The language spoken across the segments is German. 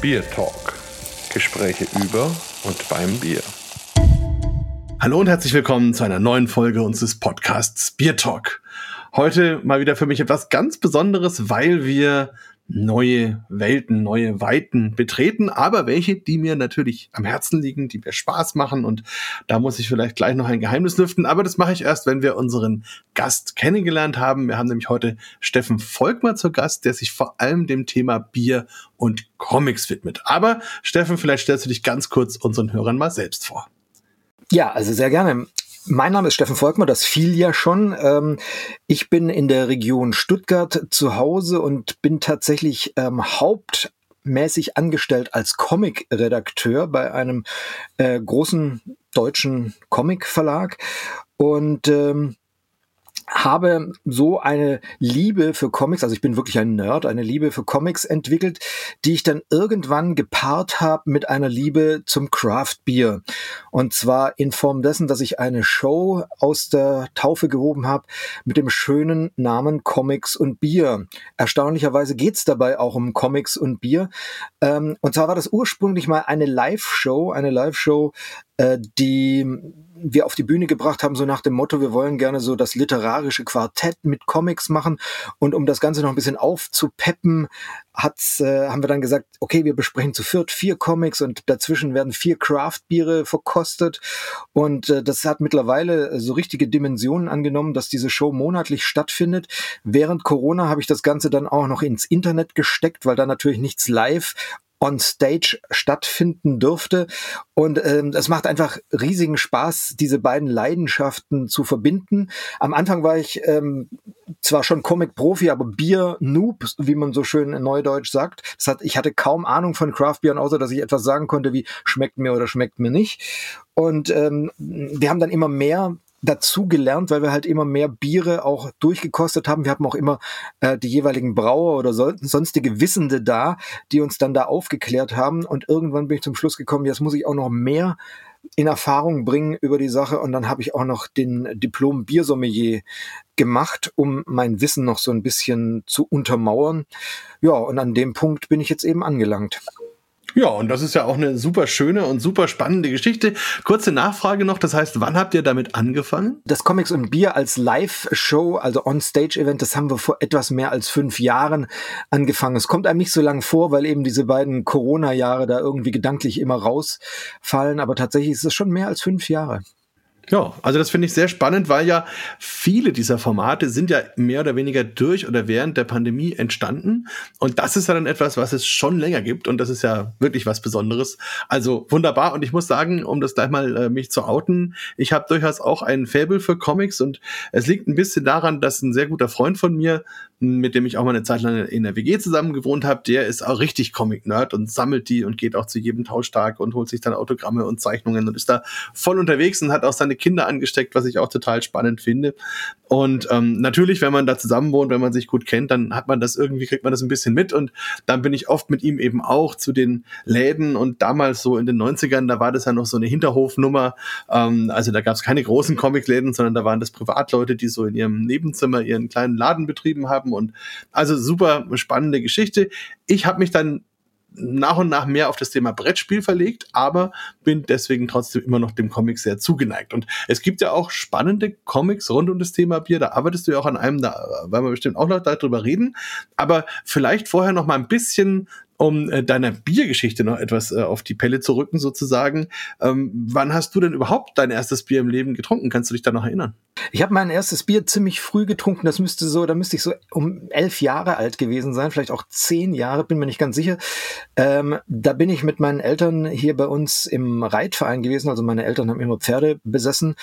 Beer Talk. Gespräche über und beim Bier. Hallo und herzlich willkommen zu einer neuen Folge unseres Podcasts Beer Talk. Heute mal wieder für mich etwas ganz Besonderes, weil wir neue Welten, neue Weiten betreten, aber welche, die mir natürlich am Herzen liegen, die mir Spaß machen und da muss ich vielleicht gleich noch ein Geheimnis lüften, aber das mache ich erst, wenn wir unseren Gast kennengelernt haben. Wir haben nämlich heute Steffen Volkmar zu Gast, der sich vor allem dem Thema Bier und Comics widmet. Aber Steffen, vielleicht stellst du dich ganz kurz unseren Hörern mal selbst vor. Ja, also sehr gerne. Mein Name ist Steffen Volkmann, das fiel ja schon. Ähm, ich bin in der Region Stuttgart zu Hause und bin tatsächlich ähm, hauptmäßig angestellt als Comic-Redakteur bei einem äh, großen deutschen Comic-Verlag. Und ähm, habe so eine Liebe für Comics, also ich bin wirklich ein Nerd, eine Liebe für Comics entwickelt, die ich dann irgendwann gepaart habe mit einer Liebe zum Craft Beer. Und zwar in Form dessen, dass ich eine Show aus der Taufe gehoben habe mit dem schönen Namen Comics und Bier. Erstaunlicherweise geht's dabei auch um Comics und Bier. Ähm, und zwar war das ursprünglich mal eine Live-Show, eine Live-Show, die wir auf die Bühne gebracht haben, so nach dem Motto, wir wollen gerne so das literarische Quartett mit Comics machen. Und um das Ganze noch ein bisschen aufzupeppen, hat's, äh, haben wir dann gesagt, okay, wir besprechen zu viert vier Comics und dazwischen werden vier Craft-Biere verkostet. Und äh, das hat mittlerweile so richtige Dimensionen angenommen, dass diese Show monatlich stattfindet. Während Corona habe ich das Ganze dann auch noch ins Internet gesteckt, weil da natürlich nichts live on stage stattfinden dürfte. Und ähm, es macht einfach riesigen Spaß, diese beiden Leidenschaften zu verbinden. Am Anfang war ich ähm, zwar schon Comic-Profi, aber Bier-Noob, wie man so schön in Neudeutsch sagt. Das hat, ich hatte kaum Ahnung von Craft-Bieren, außer dass ich etwas sagen konnte wie schmeckt mir oder schmeckt mir nicht. Und ähm, wir haben dann immer mehr dazu gelernt, weil wir halt immer mehr Biere auch durchgekostet haben. Wir haben auch immer äh, die jeweiligen Brauer oder so, sonstige Wissende da, die uns dann da aufgeklärt haben. Und irgendwann bin ich zum Schluss gekommen, jetzt muss ich auch noch mehr in Erfahrung bringen über die Sache. Und dann habe ich auch noch den Diplom Biersommelier gemacht, um mein Wissen noch so ein bisschen zu untermauern. Ja, und an dem Punkt bin ich jetzt eben angelangt. Ja, und das ist ja auch eine super schöne und super spannende Geschichte. Kurze Nachfrage noch, das heißt, wann habt ihr damit angefangen? Das Comics und Bier als Live-Show, also On-Stage-Event, das haben wir vor etwas mehr als fünf Jahren angefangen. Es kommt einem nicht so lang vor, weil eben diese beiden Corona-Jahre da irgendwie gedanklich immer rausfallen, aber tatsächlich ist es schon mehr als fünf Jahre. Ja, also das finde ich sehr spannend, weil ja viele dieser Formate sind ja mehr oder weniger durch oder während der Pandemie entstanden. Und das ist ja dann etwas, was es schon länger gibt. Und das ist ja wirklich was Besonderes. Also wunderbar. Und ich muss sagen, um das gleich mal äh, mich zu outen, ich habe durchaus auch ein Faible für Comics. Und es liegt ein bisschen daran, dass ein sehr guter Freund von mir mit dem ich auch mal eine Zeit lang in der WG zusammen gewohnt habe, der ist auch richtig Comic-Nerd und sammelt die und geht auch zu jedem Tauschtag und holt sich dann Autogramme und Zeichnungen und ist da voll unterwegs und hat auch seine Kinder angesteckt, was ich auch total spannend finde. Und ähm, natürlich, wenn man da zusammen wohnt, wenn man sich gut kennt, dann hat man das irgendwie, kriegt man das ein bisschen mit. Und dann bin ich oft mit ihm eben auch zu den Läden. Und damals so in den 90ern, da war das ja noch so eine Hinterhofnummer. Ähm, also da gab es keine großen Comicläden, sondern da waren das Privatleute, die so in ihrem Nebenzimmer ihren kleinen Laden betrieben haben. Und also super spannende Geschichte. Ich habe mich dann nach und nach mehr auf das Thema Brettspiel verlegt, aber bin deswegen trotzdem immer noch dem Comic sehr zugeneigt. Und es gibt ja auch spannende Comics rund um das Thema Bier. Da arbeitest du ja auch an einem, da werden wir bestimmt auch noch darüber reden. Aber vielleicht vorher noch mal ein bisschen um äh, deiner Biergeschichte noch etwas äh, auf die Pelle zu rücken, sozusagen. Ähm, wann hast du denn überhaupt dein erstes Bier im Leben getrunken? Kannst du dich da noch erinnern? Ich habe mein erstes Bier ziemlich früh getrunken. Das müsste so, da müsste ich so um elf Jahre alt gewesen sein, vielleicht auch zehn Jahre, bin mir nicht ganz sicher. Ähm, da bin ich mit meinen Eltern hier bei uns im Reitverein gewesen. Also meine Eltern haben immer Pferde besessen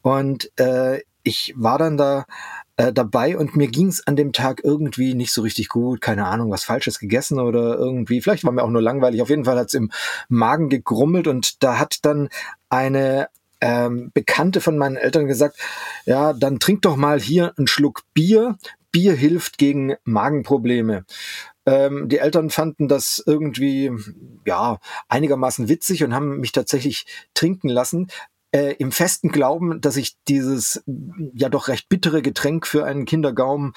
und äh, ich war dann da äh, dabei und mir ging es an dem Tag irgendwie nicht so richtig gut. Keine Ahnung, was Falsches gegessen oder irgendwie. Vielleicht war mir auch nur langweilig. Auf jeden Fall hat es im Magen gegrummelt und da hat dann eine ähm, Bekannte von meinen Eltern gesagt, ja, dann trink doch mal hier einen Schluck Bier. Bier hilft gegen Magenprobleme. Ähm, die Eltern fanden das irgendwie ja einigermaßen witzig und haben mich tatsächlich trinken lassen äh, im festen Glauben, dass ich dieses ja doch recht bittere Getränk für einen Kindergaumen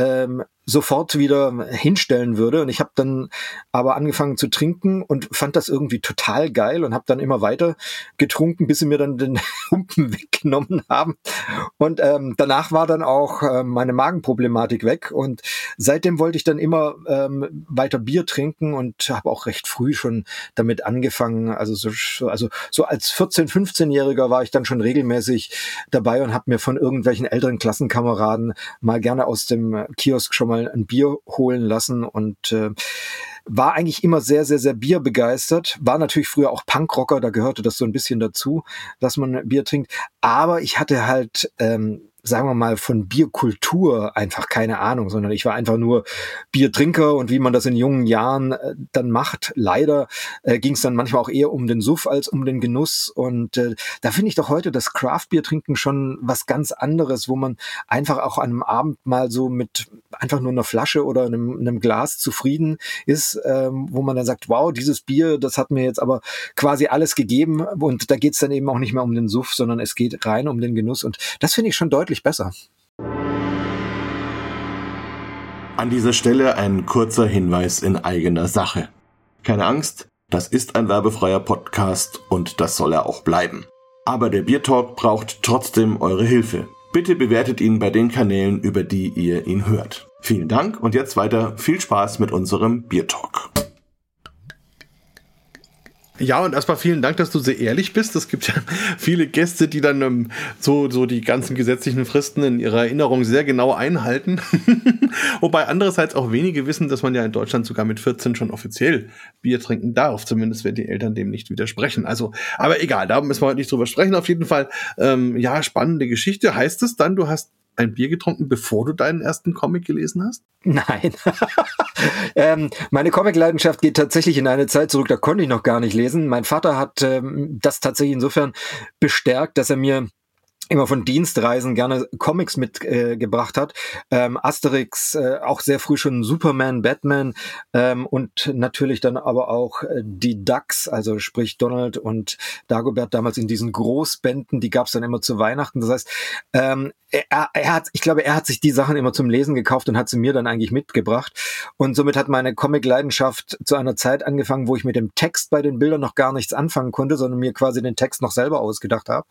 ähm, sofort wieder hinstellen würde. Und ich habe dann aber angefangen zu trinken und fand das irgendwie total geil und habe dann immer weiter getrunken, bis sie mir dann den Humpen weggenommen haben. Und ähm, danach war dann auch äh, meine Magenproblematik weg. Und seitdem wollte ich dann immer ähm, weiter Bier trinken und habe auch recht früh schon damit angefangen. Also so, also so als 14, 15-Jähriger war ich dann schon regelmäßig dabei und habe mir von irgendwelchen älteren Klassenkameraden mal gerne aus dem Kiosk schon mal ein Bier holen lassen und äh, war eigentlich immer sehr, sehr, sehr bierbegeistert. War natürlich früher auch Punkrocker, da gehörte das so ein bisschen dazu, dass man Bier trinkt. Aber ich hatte halt ähm, sagen wir mal, von Bierkultur einfach keine Ahnung, sondern ich war einfach nur Biertrinker und wie man das in jungen Jahren äh, dann macht. Leider äh, ging es dann manchmal auch eher um den Suff als um den Genuss. Und äh, da finde ich doch heute das Craft-Bier trinken schon was ganz anderes, wo man einfach auch an einem Abend mal so mit einfach nur einer Flasche oder einem, einem Glas zufrieden ist, ähm, wo man dann sagt, wow, dieses Bier, das hat mir jetzt aber quasi alles gegeben. Und da geht es dann eben auch nicht mehr um den Suff, sondern es geht rein um den Genuss. Und das finde ich schon deutlich deutlich besser. An dieser Stelle ein kurzer Hinweis in eigener Sache. Keine Angst, das ist ein werbefreier Podcast und das soll er auch bleiben. Aber der Biertalk braucht trotzdem eure Hilfe. Bitte bewertet ihn bei den Kanälen, über die ihr ihn hört. Vielen Dank und jetzt weiter viel Spaß mit unserem Biertalk. Ja, und erstmal vielen Dank, dass du sehr ehrlich bist. Es gibt ja viele Gäste, die dann ähm, so, so die ganzen gesetzlichen Fristen in ihrer Erinnerung sehr genau einhalten. Wobei andererseits auch wenige wissen, dass man ja in Deutschland sogar mit 14 schon offiziell Bier trinken darf. Zumindest wenn die Eltern dem nicht widersprechen. Also, aber egal, da müssen wir heute nicht drüber sprechen. Auf jeden Fall, ähm, ja, spannende Geschichte. Heißt es dann, du hast ein Bier getrunken, bevor du deinen ersten Comic gelesen hast? Nein. ähm, meine Comic-Leidenschaft geht tatsächlich in eine Zeit zurück, da konnte ich noch gar nicht lesen. Mein Vater hat ähm, das tatsächlich insofern bestärkt, dass er mir immer von Dienstreisen gerne Comics mitgebracht äh, hat. Ähm, Asterix, äh, auch sehr früh schon Superman, Batman ähm, und natürlich dann aber auch äh, die Ducks, also sprich Donald und Dagobert damals in diesen Großbänden, die gab es dann immer zu Weihnachten. Das heißt, ähm, er, er hat, ich glaube, er hat sich die Sachen immer zum Lesen gekauft und hat sie mir dann eigentlich mitgebracht. Und somit hat meine Comic-Leidenschaft zu einer Zeit angefangen, wo ich mit dem Text bei den Bildern noch gar nichts anfangen konnte, sondern mir quasi den Text noch selber ausgedacht habe.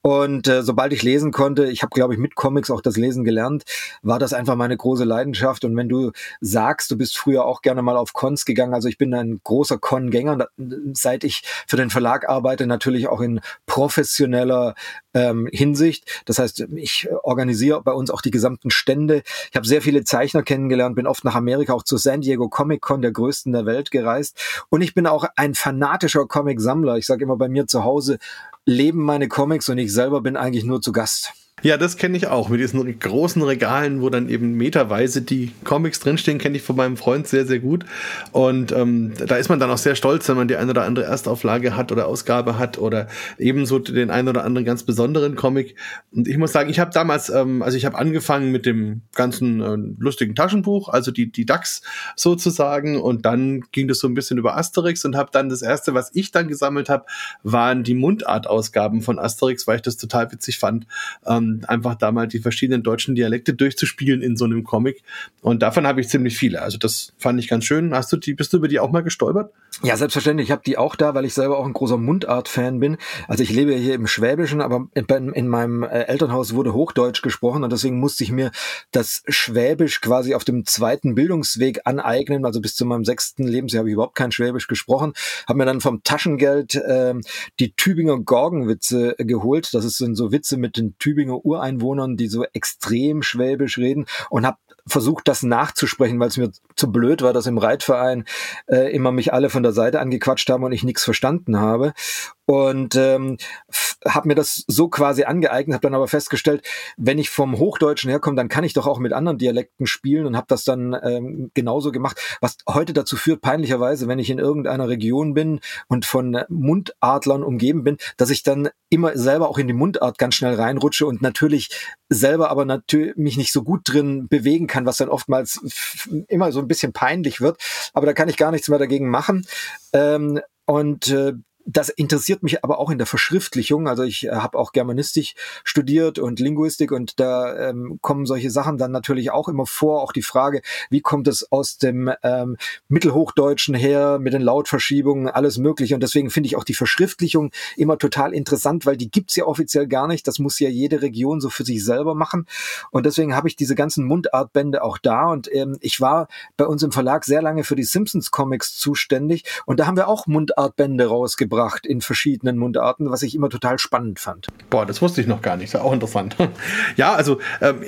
Und äh, sobald ich lesen konnte, ich habe, glaube ich, mit Comics auch das Lesen gelernt, war das einfach meine große Leidenschaft. Und wenn du sagst, du bist früher auch gerne mal auf Cons gegangen, also ich bin ein großer Con-Gänger, seit ich für den Verlag arbeite, natürlich auch in professioneller ähm, Hinsicht. Das heißt, ich organisiere bei uns auch die gesamten Stände. Ich habe sehr viele Zeichner kennengelernt, bin oft nach Amerika, auch zu San Diego Comic Con, der größten der Welt, gereist. Und ich bin auch ein fanatischer Comic-Sammler. Ich sage immer, bei mir zu Hause leben meine Comics und ich selber bin eigentlich nur zu Gast. Ja, das kenne ich auch. Mit diesen großen Regalen, wo dann eben meterweise die Comics drinstehen, kenne ich von meinem Freund sehr, sehr gut. Und ähm, da ist man dann auch sehr stolz, wenn man die eine oder andere Erstauflage hat oder Ausgabe hat oder ebenso den einen oder anderen ganz besonderen Comic. Und ich muss sagen, ich habe damals, ähm, also ich habe angefangen mit dem ganzen äh, lustigen Taschenbuch, also die, die DAX sozusagen. Und dann ging das so ein bisschen über Asterix und habe dann das erste, was ich dann gesammelt habe, waren die Mundart-Ausgaben von Asterix, weil ich das total witzig fand. Ähm, einfach da mal die verschiedenen deutschen Dialekte durchzuspielen in so einem Comic. Und davon habe ich ziemlich viele. Also das fand ich ganz schön. Hast du die, bist du über die auch mal gestolpert? Ja, selbstverständlich. Ich habe die auch da, weil ich selber auch ein großer Mundart-Fan bin. Also ich lebe hier im Schwäbischen, aber in, in meinem äh, Elternhaus wurde Hochdeutsch gesprochen und deswegen musste ich mir das Schwäbisch quasi auf dem zweiten Bildungsweg aneignen. Also bis zu meinem sechsten Lebensjahr habe ich überhaupt kein Schwäbisch gesprochen. Habe mir dann vom Taschengeld äh, die Tübinger Gorgenwitze geholt. Das sind so Witze mit den Tübinger Ureinwohnern, die so extrem schwäbisch reden und habe versucht, das nachzusprechen, weil es mir zu blöd war, dass im Reitverein äh, immer mich alle von der Seite angequatscht haben und ich nichts verstanden habe und ähm, habe mir das so quasi angeeignet, habe dann aber festgestellt, wenn ich vom Hochdeutschen herkomme, dann kann ich doch auch mit anderen Dialekten spielen und habe das dann ähm, genauso gemacht, was heute dazu führt, peinlicherweise, wenn ich in irgendeiner Region bin und von Mundadlern umgeben bin, dass ich dann immer selber auch in die Mundart ganz schnell reinrutsche und natürlich selber aber natürlich mich nicht so gut drin bewegen kann, was dann oftmals immer so ein bisschen peinlich wird. Aber da kann ich gar nichts mehr dagegen machen. Ähm, und äh, das interessiert mich aber auch in der Verschriftlichung. Also ich äh, habe auch Germanistik studiert und Linguistik und da ähm, kommen solche Sachen dann natürlich auch immer vor. Auch die Frage, wie kommt es aus dem ähm, Mittelhochdeutschen her mit den Lautverschiebungen, alles Mögliche. Und deswegen finde ich auch die Verschriftlichung immer total interessant, weil die gibt's ja offiziell gar nicht. Das muss ja jede Region so für sich selber machen. Und deswegen habe ich diese ganzen Mundartbände auch da. Und ähm, ich war bei uns im Verlag sehr lange für die Simpsons Comics zuständig. Und da haben wir auch Mundartbände rausgebracht in verschiedenen Mundarten, was ich immer total spannend fand. Boah, das wusste ich noch gar nicht. Ist auch interessant. ja, also ähm,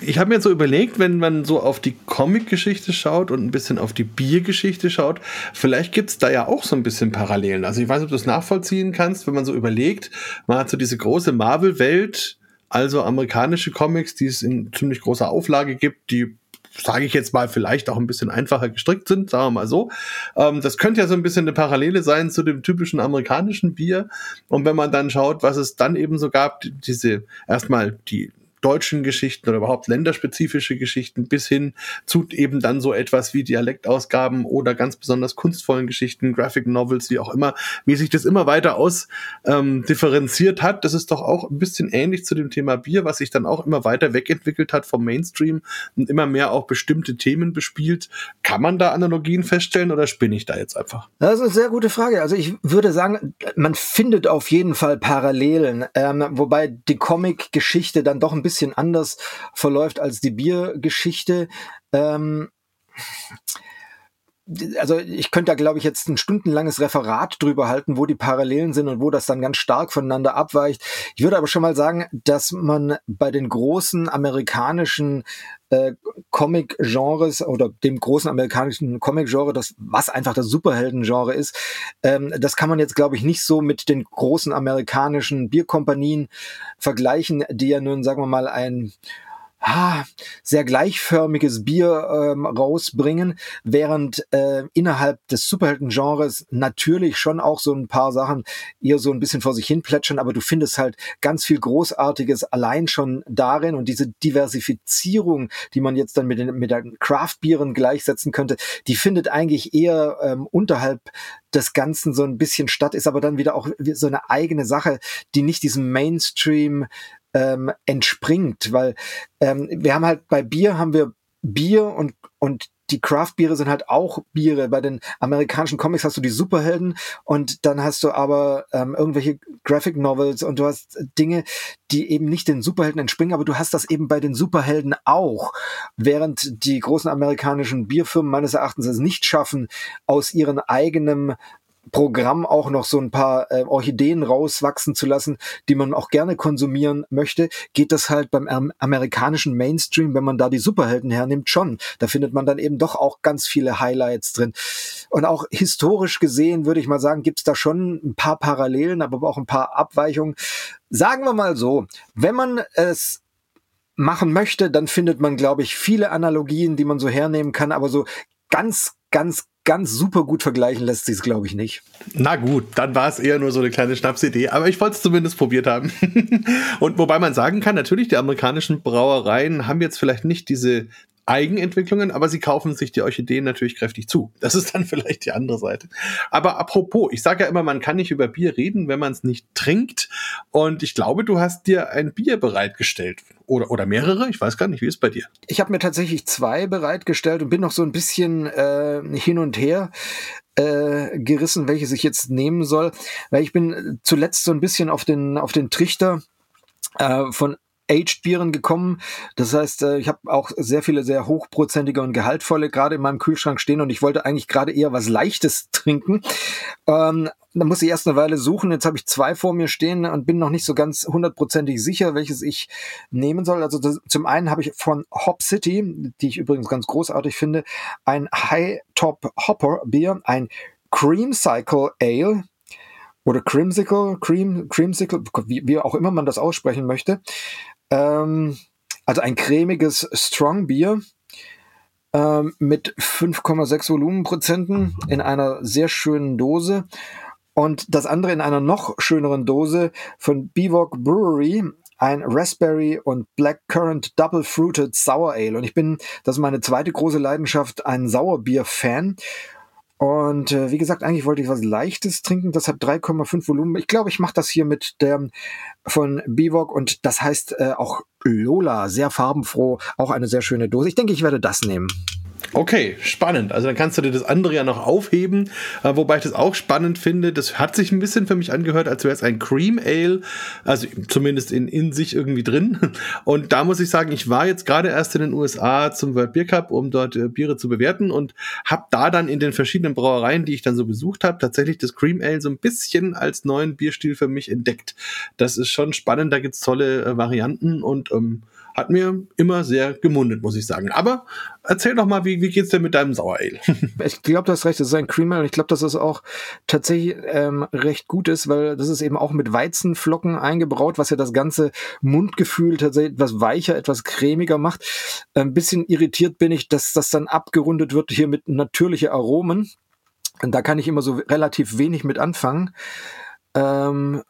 ich habe mir so überlegt, wenn man so auf die Comic-Geschichte schaut und ein bisschen auf die Biergeschichte schaut, vielleicht gibt es da ja auch so ein bisschen Parallelen. Also ich weiß ob du es nachvollziehen kannst, wenn man so überlegt, man hat so diese große Marvel-Welt, also amerikanische Comics, die es in ziemlich großer Auflage gibt, die sage ich jetzt mal, vielleicht auch ein bisschen einfacher gestrickt sind, sagen wir mal so. Ähm, das könnte ja so ein bisschen eine Parallele sein zu dem typischen amerikanischen Bier. Und wenn man dann schaut, was es dann eben so gab, diese erstmal die deutschen Geschichten oder überhaupt länderspezifische Geschichten bis hin zu eben dann so etwas wie Dialektausgaben oder ganz besonders kunstvollen Geschichten, Graphic Novels, wie auch immer, wie sich das immer weiter aus ähm, differenziert hat. Das ist doch auch ein bisschen ähnlich zu dem Thema Bier, was sich dann auch immer weiter wegentwickelt hat vom Mainstream und immer mehr auch bestimmte Themen bespielt. Kann man da Analogien feststellen oder spinne ich da jetzt einfach? Das ist eine sehr gute Frage. Also ich würde sagen, man findet auf jeden Fall Parallelen, ähm, wobei die Comic-Geschichte dann doch ein bisschen bisschen anders verläuft als die Biergeschichte. Ähm, also ich könnte da, glaube ich, jetzt ein stundenlanges Referat drüber halten, wo die Parallelen sind und wo das dann ganz stark voneinander abweicht. Ich würde aber schon mal sagen, dass man bei den großen amerikanischen äh, Comic-Genres oder dem großen amerikanischen Comic-Genre, das was einfach das Superhelden-Genre ist, ähm, das kann man jetzt, glaube ich, nicht so mit den großen amerikanischen Bierkompanien vergleichen, die ja nun, sagen wir mal, ein ah, sehr gleichförmiges Bier ähm, rausbringen, während äh, innerhalb des Superhelden-Genres natürlich schon auch so ein paar Sachen eher so ein bisschen vor sich hin plätschern, aber du findest halt ganz viel Großartiges allein schon darin und diese Diversifizierung, die man jetzt dann mit den, mit den Craft-Bieren gleichsetzen könnte, die findet eigentlich eher ähm, unterhalb des Ganzen so ein bisschen statt, ist aber dann wieder auch so eine eigene Sache, die nicht diesem Mainstream ähm, entspringt, weil ähm, wir haben halt bei Bier haben wir Bier und und die Craft-Biere sind halt auch Biere. Bei den amerikanischen Comics hast du die Superhelden und dann hast du aber ähm, irgendwelche Graphic Novels und du hast Dinge, die eben nicht den Superhelden entspringen, aber du hast das eben bei den Superhelden auch. Während die großen amerikanischen Bierfirmen meines Erachtens es nicht schaffen, aus ihren eigenen Programm auch noch so ein paar äh, Orchideen rauswachsen zu lassen, die man auch gerne konsumieren möchte, geht das halt beim ähm, amerikanischen Mainstream, wenn man da die Superhelden hernimmt, schon. Da findet man dann eben doch auch ganz viele Highlights drin. Und auch historisch gesehen, würde ich mal sagen, gibt's da schon ein paar Parallelen, aber auch ein paar Abweichungen. Sagen wir mal so, wenn man es machen möchte, dann findet man, glaube ich, viele Analogien, die man so hernehmen kann, aber so ganz, ganz, ganz super gut vergleichen lässt sich es, glaube ich, nicht. Na gut, dann war es eher nur so eine kleine Schnapsidee, aber ich wollte es zumindest probiert haben. Und wobei man sagen kann, natürlich, die amerikanischen Brauereien haben jetzt vielleicht nicht diese Eigenentwicklungen, aber sie kaufen sich die Orchideen natürlich kräftig zu. Das ist dann vielleicht die andere Seite. Aber apropos, ich sage ja immer, man kann nicht über Bier reden, wenn man es nicht trinkt. Und ich glaube, du hast dir ein Bier bereitgestellt. Oder, oder mehrere? Ich weiß gar nicht, wie ist bei dir? Ich habe mir tatsächlich zwei bereitgestellt und bin noch so ein bisschen äh, hin und her äh, gerissen, welches ich jetzt nehmen soll. Weil ich bin zuletzt so ein bisschen auf den, auf den Trichter äh, von Aged Bieren gekommen. Das heißt, äh, ich habe auch sehr viele sehr hochprozentige und gehaltvolle gerade in meinem Kühlschrank stehen und ich wollte eigentlich gerade eher was Leichtes trinken. Ähm, da muss ich erst eine Weile suchen. Jetzt habe ich zwei vor mir stehen und bin noch nicht so ganz hundertprozentig sicher, welches ich nehmen soll. Also das, zum einen habe ich von Hop City, die ich übrigens ganz großartig finde, ein High Top Hopper Bier, ein Cream Cycle Ale oder Creamsicle, Cream, Creamsicle, wie, wie auch immer man das aussprechen möchte. Ähm, also ein cremiges Strong Bier ähm, mit 5,6 Volumenprozenten in einer sehr schönen Dose. Und das andere in einer noch schöneren Dose von Bivok Brewery, ein Raspberry und Blackcurrant Double Fruited Sour Ale. Und ich bin, das ist meine zweite große Leidenschaft, ein Sauerbier-Fan. Und äh, wie gesagt, eigentlich wollte ich was Leichtes trinken. Das hat 3,5 Volumen. Ich glaube, ich mache das hier mit der von Bivok und das heißt äh, auch Lola, sehr farbenfroh, auch eine sehr schöne Dose. Ich denke, ich werde das nehmen. Okay, spannend. Also dann kannst du dir das andere ja noch aufheben, äh, wobei ich das auch spannend finde. Das hat sich ein bisschen für mich angehört, als wäre es ein Cream Ale, also zumindest in, in sich irgendwie drin. Und da muss ich sagen, ich war jetzt gerade erst in den USA zum World Beer Cup, um dort äh, Biere zu bewerten und habe da dann in den verschiedenen Brauereien, die ich dann so besucht habe, tatsächlich das Cream Ale so ein bisschen als neuen Bierstil für mich entdeckt. Das ist schon spannend, da gibt's tolle äh, Varianten und ähm, hat mir immer sehr gemundet, muss ich sagen. Aber erzähl doch mal, wie, wie geht's denn mit deinem Sauerale? ich glaube, du hast recht, das ist ein Creamer und ich glaube, dass das auch tatsächlich ähm, recht gut ist, weil das ist eben auch mit Weizenflocken eingebraut, was ja das ganze Mundgefühl tatsächlich etwas weicher, etwas cremiger macht. Ein bisschen irritiert bin ich, dass das dann abgerundet wird hier mit natürliche Aromen. Und da kann ich immer so relativ wenig mit anfangen. Ähm,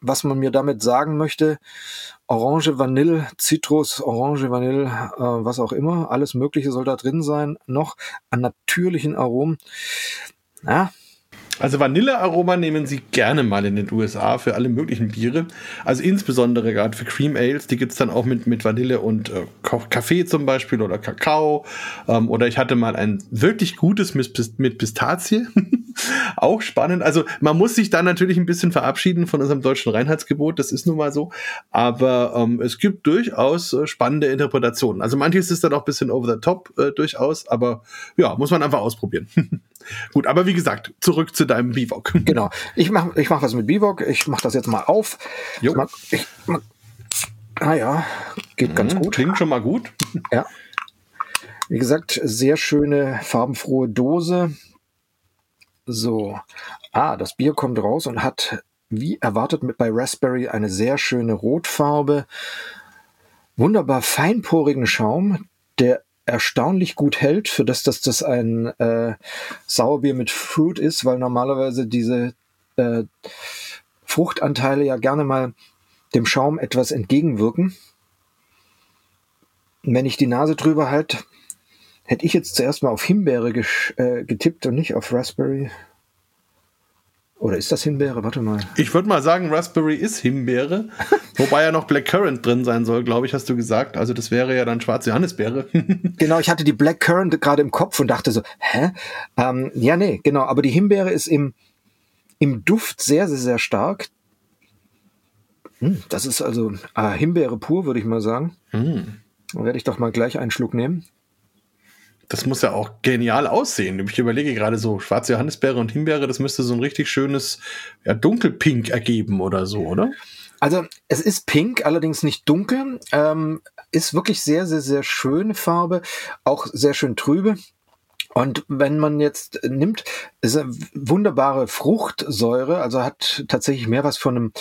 was man mir damit sagen möchte. Orange, Vanille, Zitrus, Orange, Vanille, äh, was auch immer, alles Mögliche soll da drin sein, noch an natürlichen Aromen. Ja, also Vanillearoma nehmen sie gerne mal in den USA für alle möglichen Biere. Also insbesondere gerade für Cream Ales, die gibt's dann auch mit, mit Vanille und äh, Kaffee zum Beispiel oder Kakao. Ähm, oder ich hatte mal ein wirklich gutes mit, mit Pistazie. auch spannend. Also man muss sich da natürlich ein bisschen verabschieden von unserem deutschen Reinheitsgebot, das ist nun mal so. Aber ähm, es gibt durchaus äh, spannende Interpretationen. Also manches ist dann auch ein bisschen over the top äh, durchaus, aber ja, muss man einfach ausprobieren. Gut, aber wie gesagt, zurück zu deinem Bivok. Genau. Ich mache ich mach was mit Bivok. Ich mache das jetzt mal auf. Jo. Ich mag, ich mag, ah ja, geht mhm, ganz gut. Klingt schon mal gut. Ja. Wie gesagt, sehr schöne farbenfrohe Dose. So. Ah, das Bier kommt raus und hat, wie erwartet, mit bei Raspberry eine sehr schöne Rotfarbe. Wunderbar feinporigen Schaum, der erstaunlich gut hält, für das, dass das ein äh, Sauerbier mit Fruit ist, weil normalerweise diese äh, Fruchtanteile ja gerne mal dem Schaum etwas entgegenwirken. wenn ich die Nase drüber halte, hätte ich jetzt zuerst mal auf Himbeere äh, getippt und nicht auf Raspberry. Oder ist das Himbeere? Warte mal. Ich würde mal sagen, Raspberry ist Himbeere. wobei ja noch Blackcurrant drin sein soll, glaube ich, hast du gesagt. Also das wäre ja dann schwarze Johannisbeere. genau, ich hatte die Blackcurrant gerade im Kopf und dachte so, hä? Ähm, ja, nee, genau. Aber die Himbeere ist im, im Duft sehr, sehr, sehr stark. Hm, das ist also äh, Himbeere pur, würde ich mal sagen. Hm. Dann werde ich doch mal gleich einen Schluck nehmen. Das muss ja auch genial aussehen. Ich überlege gerade so, schwarze Johannisbeere und Himbeere, das müsste so ein richtig schönes ja, Dunkelpink ergeben oder so, oder? Also es ist pink, allerdings nicht dunkel. Ähm, ist wirklich sehr, sehr, sehr schöne Farbe, auch sehr schön trübe. Und wenn man jetzt nimmt, ist eine wunderbare Fruchtsäure, also hat tatsächlich mehr was von einem,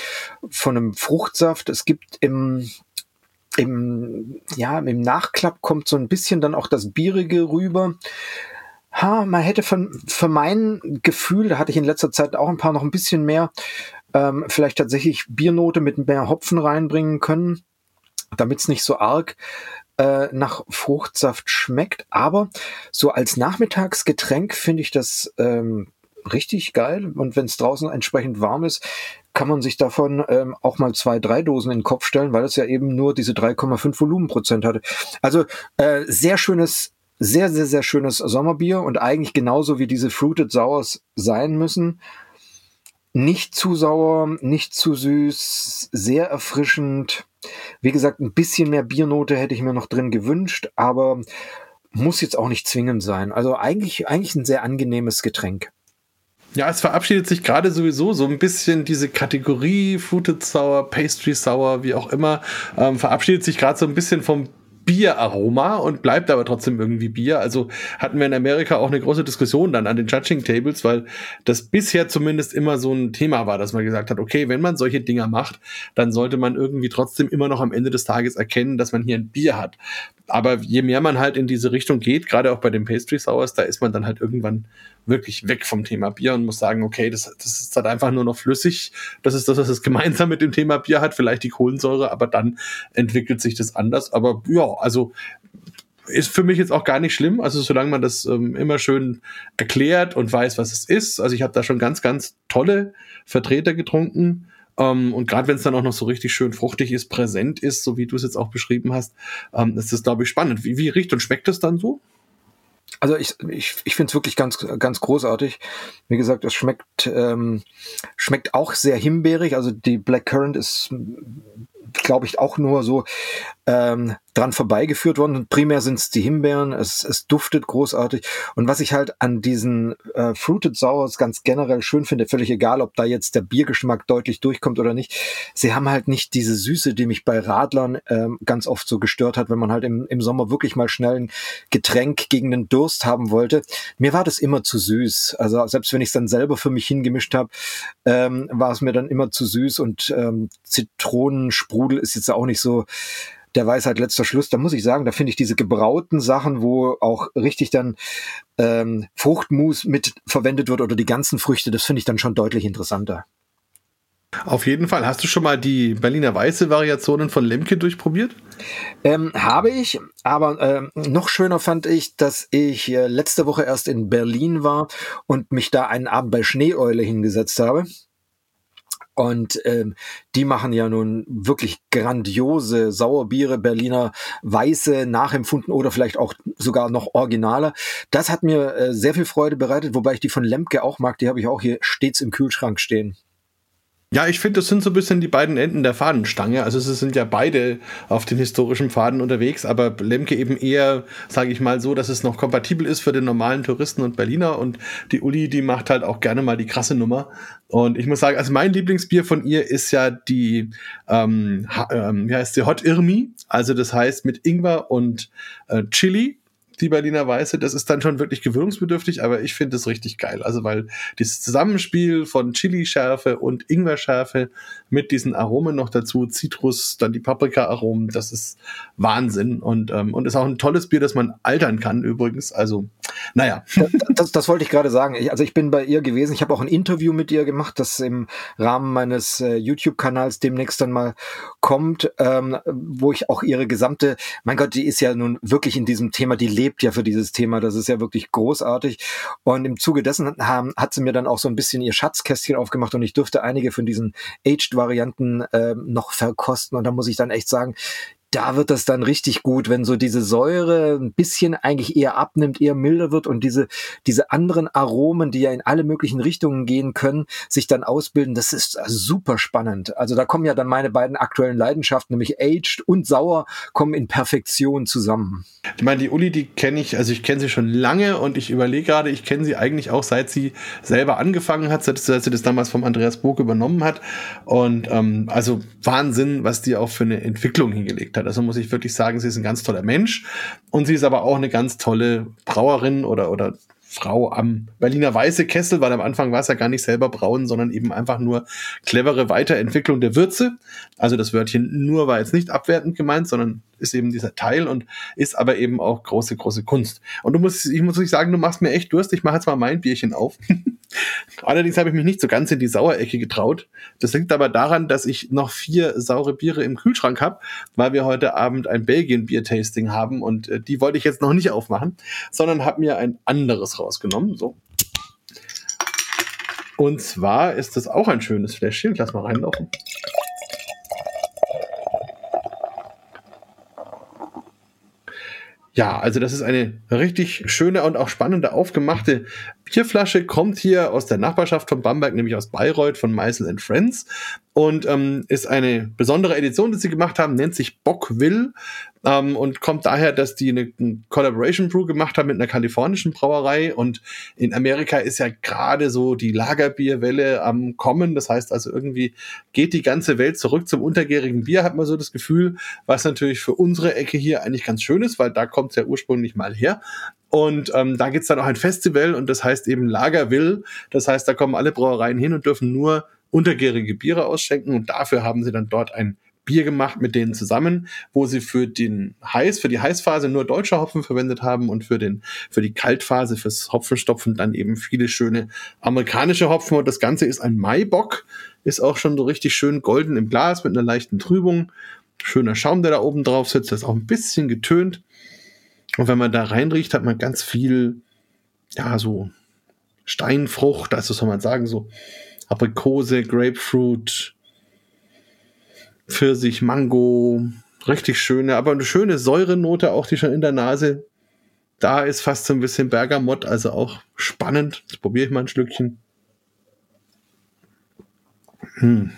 von einem Fruchtsaft. Es gibt im, im, ja, im Nachklapp kommt so ein bisschen dann auch das Bierige rüber. Ha, man hätte von, für mein Gefühl, da hatte ich in letzter Zeit auch ein paar noch ein bisschen mehr, ähm, vielleicht tatsächlich Biernote mit mehr Hopfen reinbringen können, damit es nicht so arg äh, nach Fruchtsaft schmeckt. Aber so als Nachmittagsgetränk finde ich das ähm, richtig geil. Und wenn es draußen entsprechend warm ist, kann man sich davon ähm, auch mal zwei, drei Dosen in den Kopf stellen, weil es ja eben nur diese 3,5 Volumenprozent hatte. Also äh, sehr schönes, sehr, sehr, sehr schönes Sommerbier und eigentlich genauso wie diese Fruited Sours sein müssen. Nicht zu sauer, nicht zu süß, sehr erfrischend. Wie gesagt, ein bisschen mehr Biernote hätte ich mir noch drin gewünscht, aber muss jetzt auch nicht zwingend sein. Also eigentlich, eigentlich ein sehr angenehmes Getränk. Ja, es verabschiedet sich gerade sowieso so ein bisschen diese Kategorie Fruited Sour, Pastry Sour, wie auch immer, ähm, verabschiedet sich gerade so ein bisschen vom Bieraroma und bleibt aber trotzdem irgendwie Bier. Also hatten wir in Amerika auch eine große Diskussion dann an den Judging Tables, weil das bisher zumindest immer so ein Thema war, dass man gesagt hat, okay, wenn man solche Dinger macht, dann sollte man irgendwie trotzdem immer noch am Ende des Tages erkennen, dass man hier ein Bier hat. Aber je mehr man halt in diese Richtung geht, gerade auch bei den Pastry Sours, da ist man dann halt irgendwann wirklich weg vom Thema Bier und muss sagen, okay, das, das ist halt einfach nur noch flüssig. Das ist das, was es gemeinsam mit dem Thema Bier hat, vielleicht die Kohlensäure, aber dann entwickelt sich das anders. Aber ja, also ist für mich jetzt auch gar nicht schlimm. Also solange man das ähm, immer schön erklärt und weiß, was es ist. Also ich habe da schon ganz, ganz tolle Vertreter getrunken. Ähm, und gerade wenn es dann auch noch so richtig schön fruchtig ist, präsent ist, so wie du es jetzt auch beschrieben hast, ähm, ist das, glaube ich, spannend. Wie, wie riecht und schmeckt das dann so? Also ich, ich, ich finde es wirklich ganz, ganz großartig. Wie gesagt, es schmeckt, ähm, schmeckt auch sehr himbeerig. Also die Black Currant ist, glaube ich, auch nur so ähm, dran vorbeigeführt worden. Primär sind es die Himbeeren, es, es duftet großartig. Und was ich halt an diesen äh, Fruited Sours ganz generell schön finde, völlig egal, ob da jetzt der Biergeschmack deutlich durchkommt oder nicht, sie haben halt nicht diese Süße, die mich bei Radlern ähm, ganz oft so gestört hat, wenn man halt im, im Sommer wirklich mal schnell ein Getränk gegen den Durst haben wollte. Mir war das immer zu süß. Also selbst wenn ich es dann selber für mich hingemischt habe, ähm, war es mir dann immer zu süß und ähm, Zitronensprudel ist jetzt auch nicht so der Weisheit letzter Schluss. Da muss ich sagen, da finde ich diese gebrauten Sachen, wo auch richtig dann ähm, Fruchtmus mit verwendet wird oder die ganzen Früchte, das finde ich dann schon deutlich interessanter. Auf jeden Fall. Hast du schon mal die Berliner Weiße Variationen von Lemke durchprobiert? Ähm, habe ich, aber ähm, noch schöner fand ich, dass ich äh, letzte Woche erst in Berlin war und mich da einen Abend bei Schneeeule hingesetzt habe. Und ähm, die machen ja nun wirklich grandiose Sauerbiere, Berliner Weiße nachempfunden oder vielleicht auch sogar noch originaler. Das hat mir äh, sehr viel Freude bereitet, wobei ich die von Lemke auch mag. Die habe ich auch hier stets im Kühlschrank stehen. Ja, ich finde, das sind so ein bisschen die beiden Enden der Fahnenstange. Also es sind ja beide auf den historischen Pfaden unterwegs, aber Lemke eben eher, sage ich mal so, dass es noch kompatibel ist für den normalen Touristen und Berliner und die Uli, die macht halt auch gerne mal die krasse Nummer. Und ich muss sagen, also mein Lieblingsbier von ihr ist ja die, ähm, ähm, wie heißt sie, Hot Irmi. Also das heißt mit Ingwer und äh, Chili die Berliner Weiße, das ist dann schon wirklich gewöhnungsbedürftig, aber ich finde es richtig geil. Also weil dieses Zusammenspiel von Chili-Schärfe und Ingwer-Schärfe mit diesen Aromen noch dazu, Zitrus, dann die Paprika-Aromen, das ist Wahnsinn und, ähm, und ist auch ein tolles Bier, das man altern kann übrigens. Also, naja. Das, das, das wollte ich gerade sagen. Ich, also ich bin bei ihr gewesen, ich habe auch ein Interview mit ihr gemacht, das im Rahmen meines äh, YouTube-Kanals demnächst dann mal kommt, ähm, wo ich auch ihre gesamte, mein Gott, die ist ja nun wirklich in diesem Thema, die lebt lebt ja für dieses Thema. Das ist ja wirklich großartig. Und im Zuge dessen haben, hat sie mir dann auch so ein bisschen ihr Schatzkästchen aufgemacht und ich durfte einige von diesen Aged-Varianten äh, noch verkosten. Und da muss ich dann echt sagen, da wird das dann richtig gut, wenn so diese Säure ein bisschen eigentlich eher abnimmt, eher milder wird und diese, diese anderen Aromen, die ja in alle möglichen Richtungen gehen können, sich dann ausbilden. Das ist super spannend. Also da kommen ja dann meine beiden aktuellen Leidenschaften, nämlich Aged und Sauer, kommen in Perfektion zusammen. Ich meine, die Uli, die kenne ich, also ich kenne sie schon lange und ich überlege gerade, ich kenne sie eigentlich auch seit sie selber angefangen hat, seit, seit sie das damals vom Andreas Burg übernommen hat. Und ähm, also Wahnsinn, was die auch für eine Entwicklung hingelegt hat. Also muss ich wirklich sagen, sie ist ein ganz toller Mensch und sie ist aber auch eine ganz tolle Brauerin oder, oder Frau am Berliner Weiße Kessel, weil am Anfang war es ja gar nicht selber brauen, sondern eben einfach nur clevere Weiterentwicklung der Würze. Also das Wörtchen nur war jetzt nicht abwertend gemeint, sondern ist eben dieser Teil und ist aber eben auch große, große Kunst. Und du musst, ich muss nicht sagen, du machst mir echt Durst. Ich mache jetzt mal mein Bierchen auf. Allerdings habe ich mich nicht so ganz in die Sauerecke getraut. Das liegt aber daran, dass ich noch vier saure Biere im Kühlschrank habe, weil wir heute Abend ein Belgien-Bier-Tasting haben und äh, die wollte ich jetzt noch nicht aufmachen, sondern habe mir ein anderes rausgenommen. So. Und zwar ist das auch ein schönes Fläschchen. Lass mal reinlaufen. Ja, also das ist eine richtig schöne und auch spannende aufgemachte Bierflasche. Kommt hier aus der Nachbarschaft von Bamberg, nämlich aus Bayreuth von Meisel and Friends und ähm, ist eine besondere Edition, die sie gemacht haben, nennt sich Bockwill ähm, und kommt daher, dass die eine, eine Collaboration Brew gemacht haben mit einer kalifornischen Brauerei und in Amerika ist ja gerade so die Lagerbierwelle am kommen. Das heißt also irgendwie geht die ganze Welt zurück zum untergärigen Bier, hat man so das Gefühl, was natürlich für unsere Ecke hier eigentlich ganz schön ist, weil da kommt es ja ursprünglich mal her. Und ähm, da gibt's dann auch ein Festival und das heißt eben Lagerwill. Das heißt, da kommen alle Brauereien hin und dürfen nur untergärige Biere ausschenken und dafür haben sie dann dort ein Bier gemacht mit denen zusammen, wo sie für den Heiß, für die Heißphase nur deutsche Hopfen verwendet haben und für den, für die Kaltphase, fürs Hopfenstopfen dann eben viele schöne amerikanische Hopfen und das Ganze ist ein Maibock, ist auch schon so richtig schön golden im Glas mit einer leichten Trübung. Schöner Schaum, der da oben drauf sitzt, das ist auch ein bisschen getönt. Und wenn man da reinriecht, hat man ganz viel, ja, so Steinfrucht, also soll man sagen, so Aprikose, Grapefruit, Pfirsich, Mango, richtig schöne, aber eine schöne Säurenote auch, die schon in der Nase da ist, fast so ein bisschen Bergamott, also auch spannend. Jetzt probiere ich mal ein Schlückchen. Hm.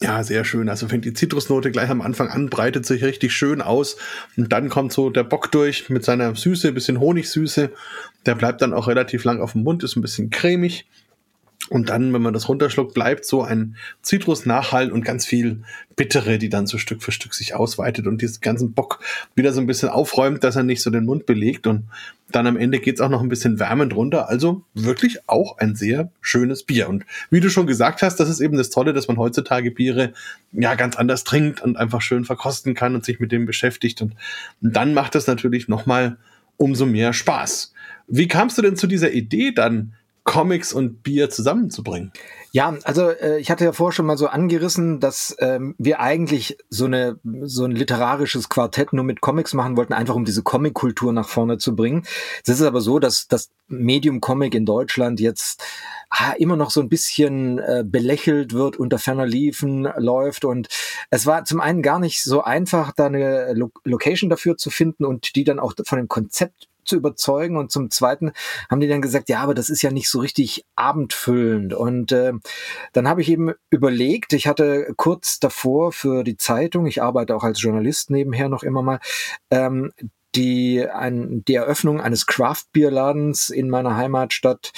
Ja, sehr schön. Also fängt die Zitrusnote gleich am Anfang an, breitet sich richtig schön aus und dann kommt so der Bock durch mit seiner Süße, bisschen Honigsüße. Der bleibt dann auch relativ lang auf dem Mund, ist ein bisschen cremig. Und dann, wenn man das runterschluckt, bleibt so ein Zitrusnachhall und ganz viel Bittere, die dann so Stück für Stück sich ausweitet und diesen ganzen Bock wieder so ein bisschen aufräumt, dass er nicht so den Mund belegt. Und dann am Ende geht's auch noch ein bisschen wärmend runter. Also wirklich auch ein sehr schönes Bier. Und wie du schon gesagt hast, das ist eben das Tolle, dass man heutzutage Biere ja ganz anders trinkt und einfach schön verkosten kann und sich mit dem beschäftigt. Und, dann macht das natürlich nochmal umso mehr Spaß. Wie kamst du denn zu dieser Idee dann, Comics und Bier zusammenzubringen. Ja, also äh, ich hatte ja vorher schon mal so angerissen, dass ähm, wir eigentlich so eine so ein literarisches Quartett nur mit Comics machen wollten, einfach um diese Comic-Kultur nach vorne zu bringen. Es ist aber so, dass das Medium Comic in Deutschland jetzt ah, immer noch so ein bisschen äh, belächelt wird, unter ferner Liefen läuft und es war zum einen gar nicht so einfach, da eine Lo Location dafür zu finden und die dann auch von dem Konzept zu überzeugen. Und zum Zweiten haben die dann gesagt, ja, aber das ist ja nicht so richtig abendfüllend. Und äh, dann habe ich eben überlegt, ich hatte kurz davor für die Zeitung, ich arbeite auch als Journalist nebenher noch immer mal, ähm, die, ein, die Eröffnung eines Craft-Bier-Ladens in meiner Heimatstadt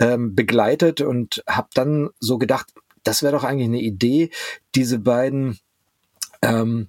ähm, begleitet und habe dann so gedacht, das wäre doch eigentlich eine Idee, diese beiden ähm,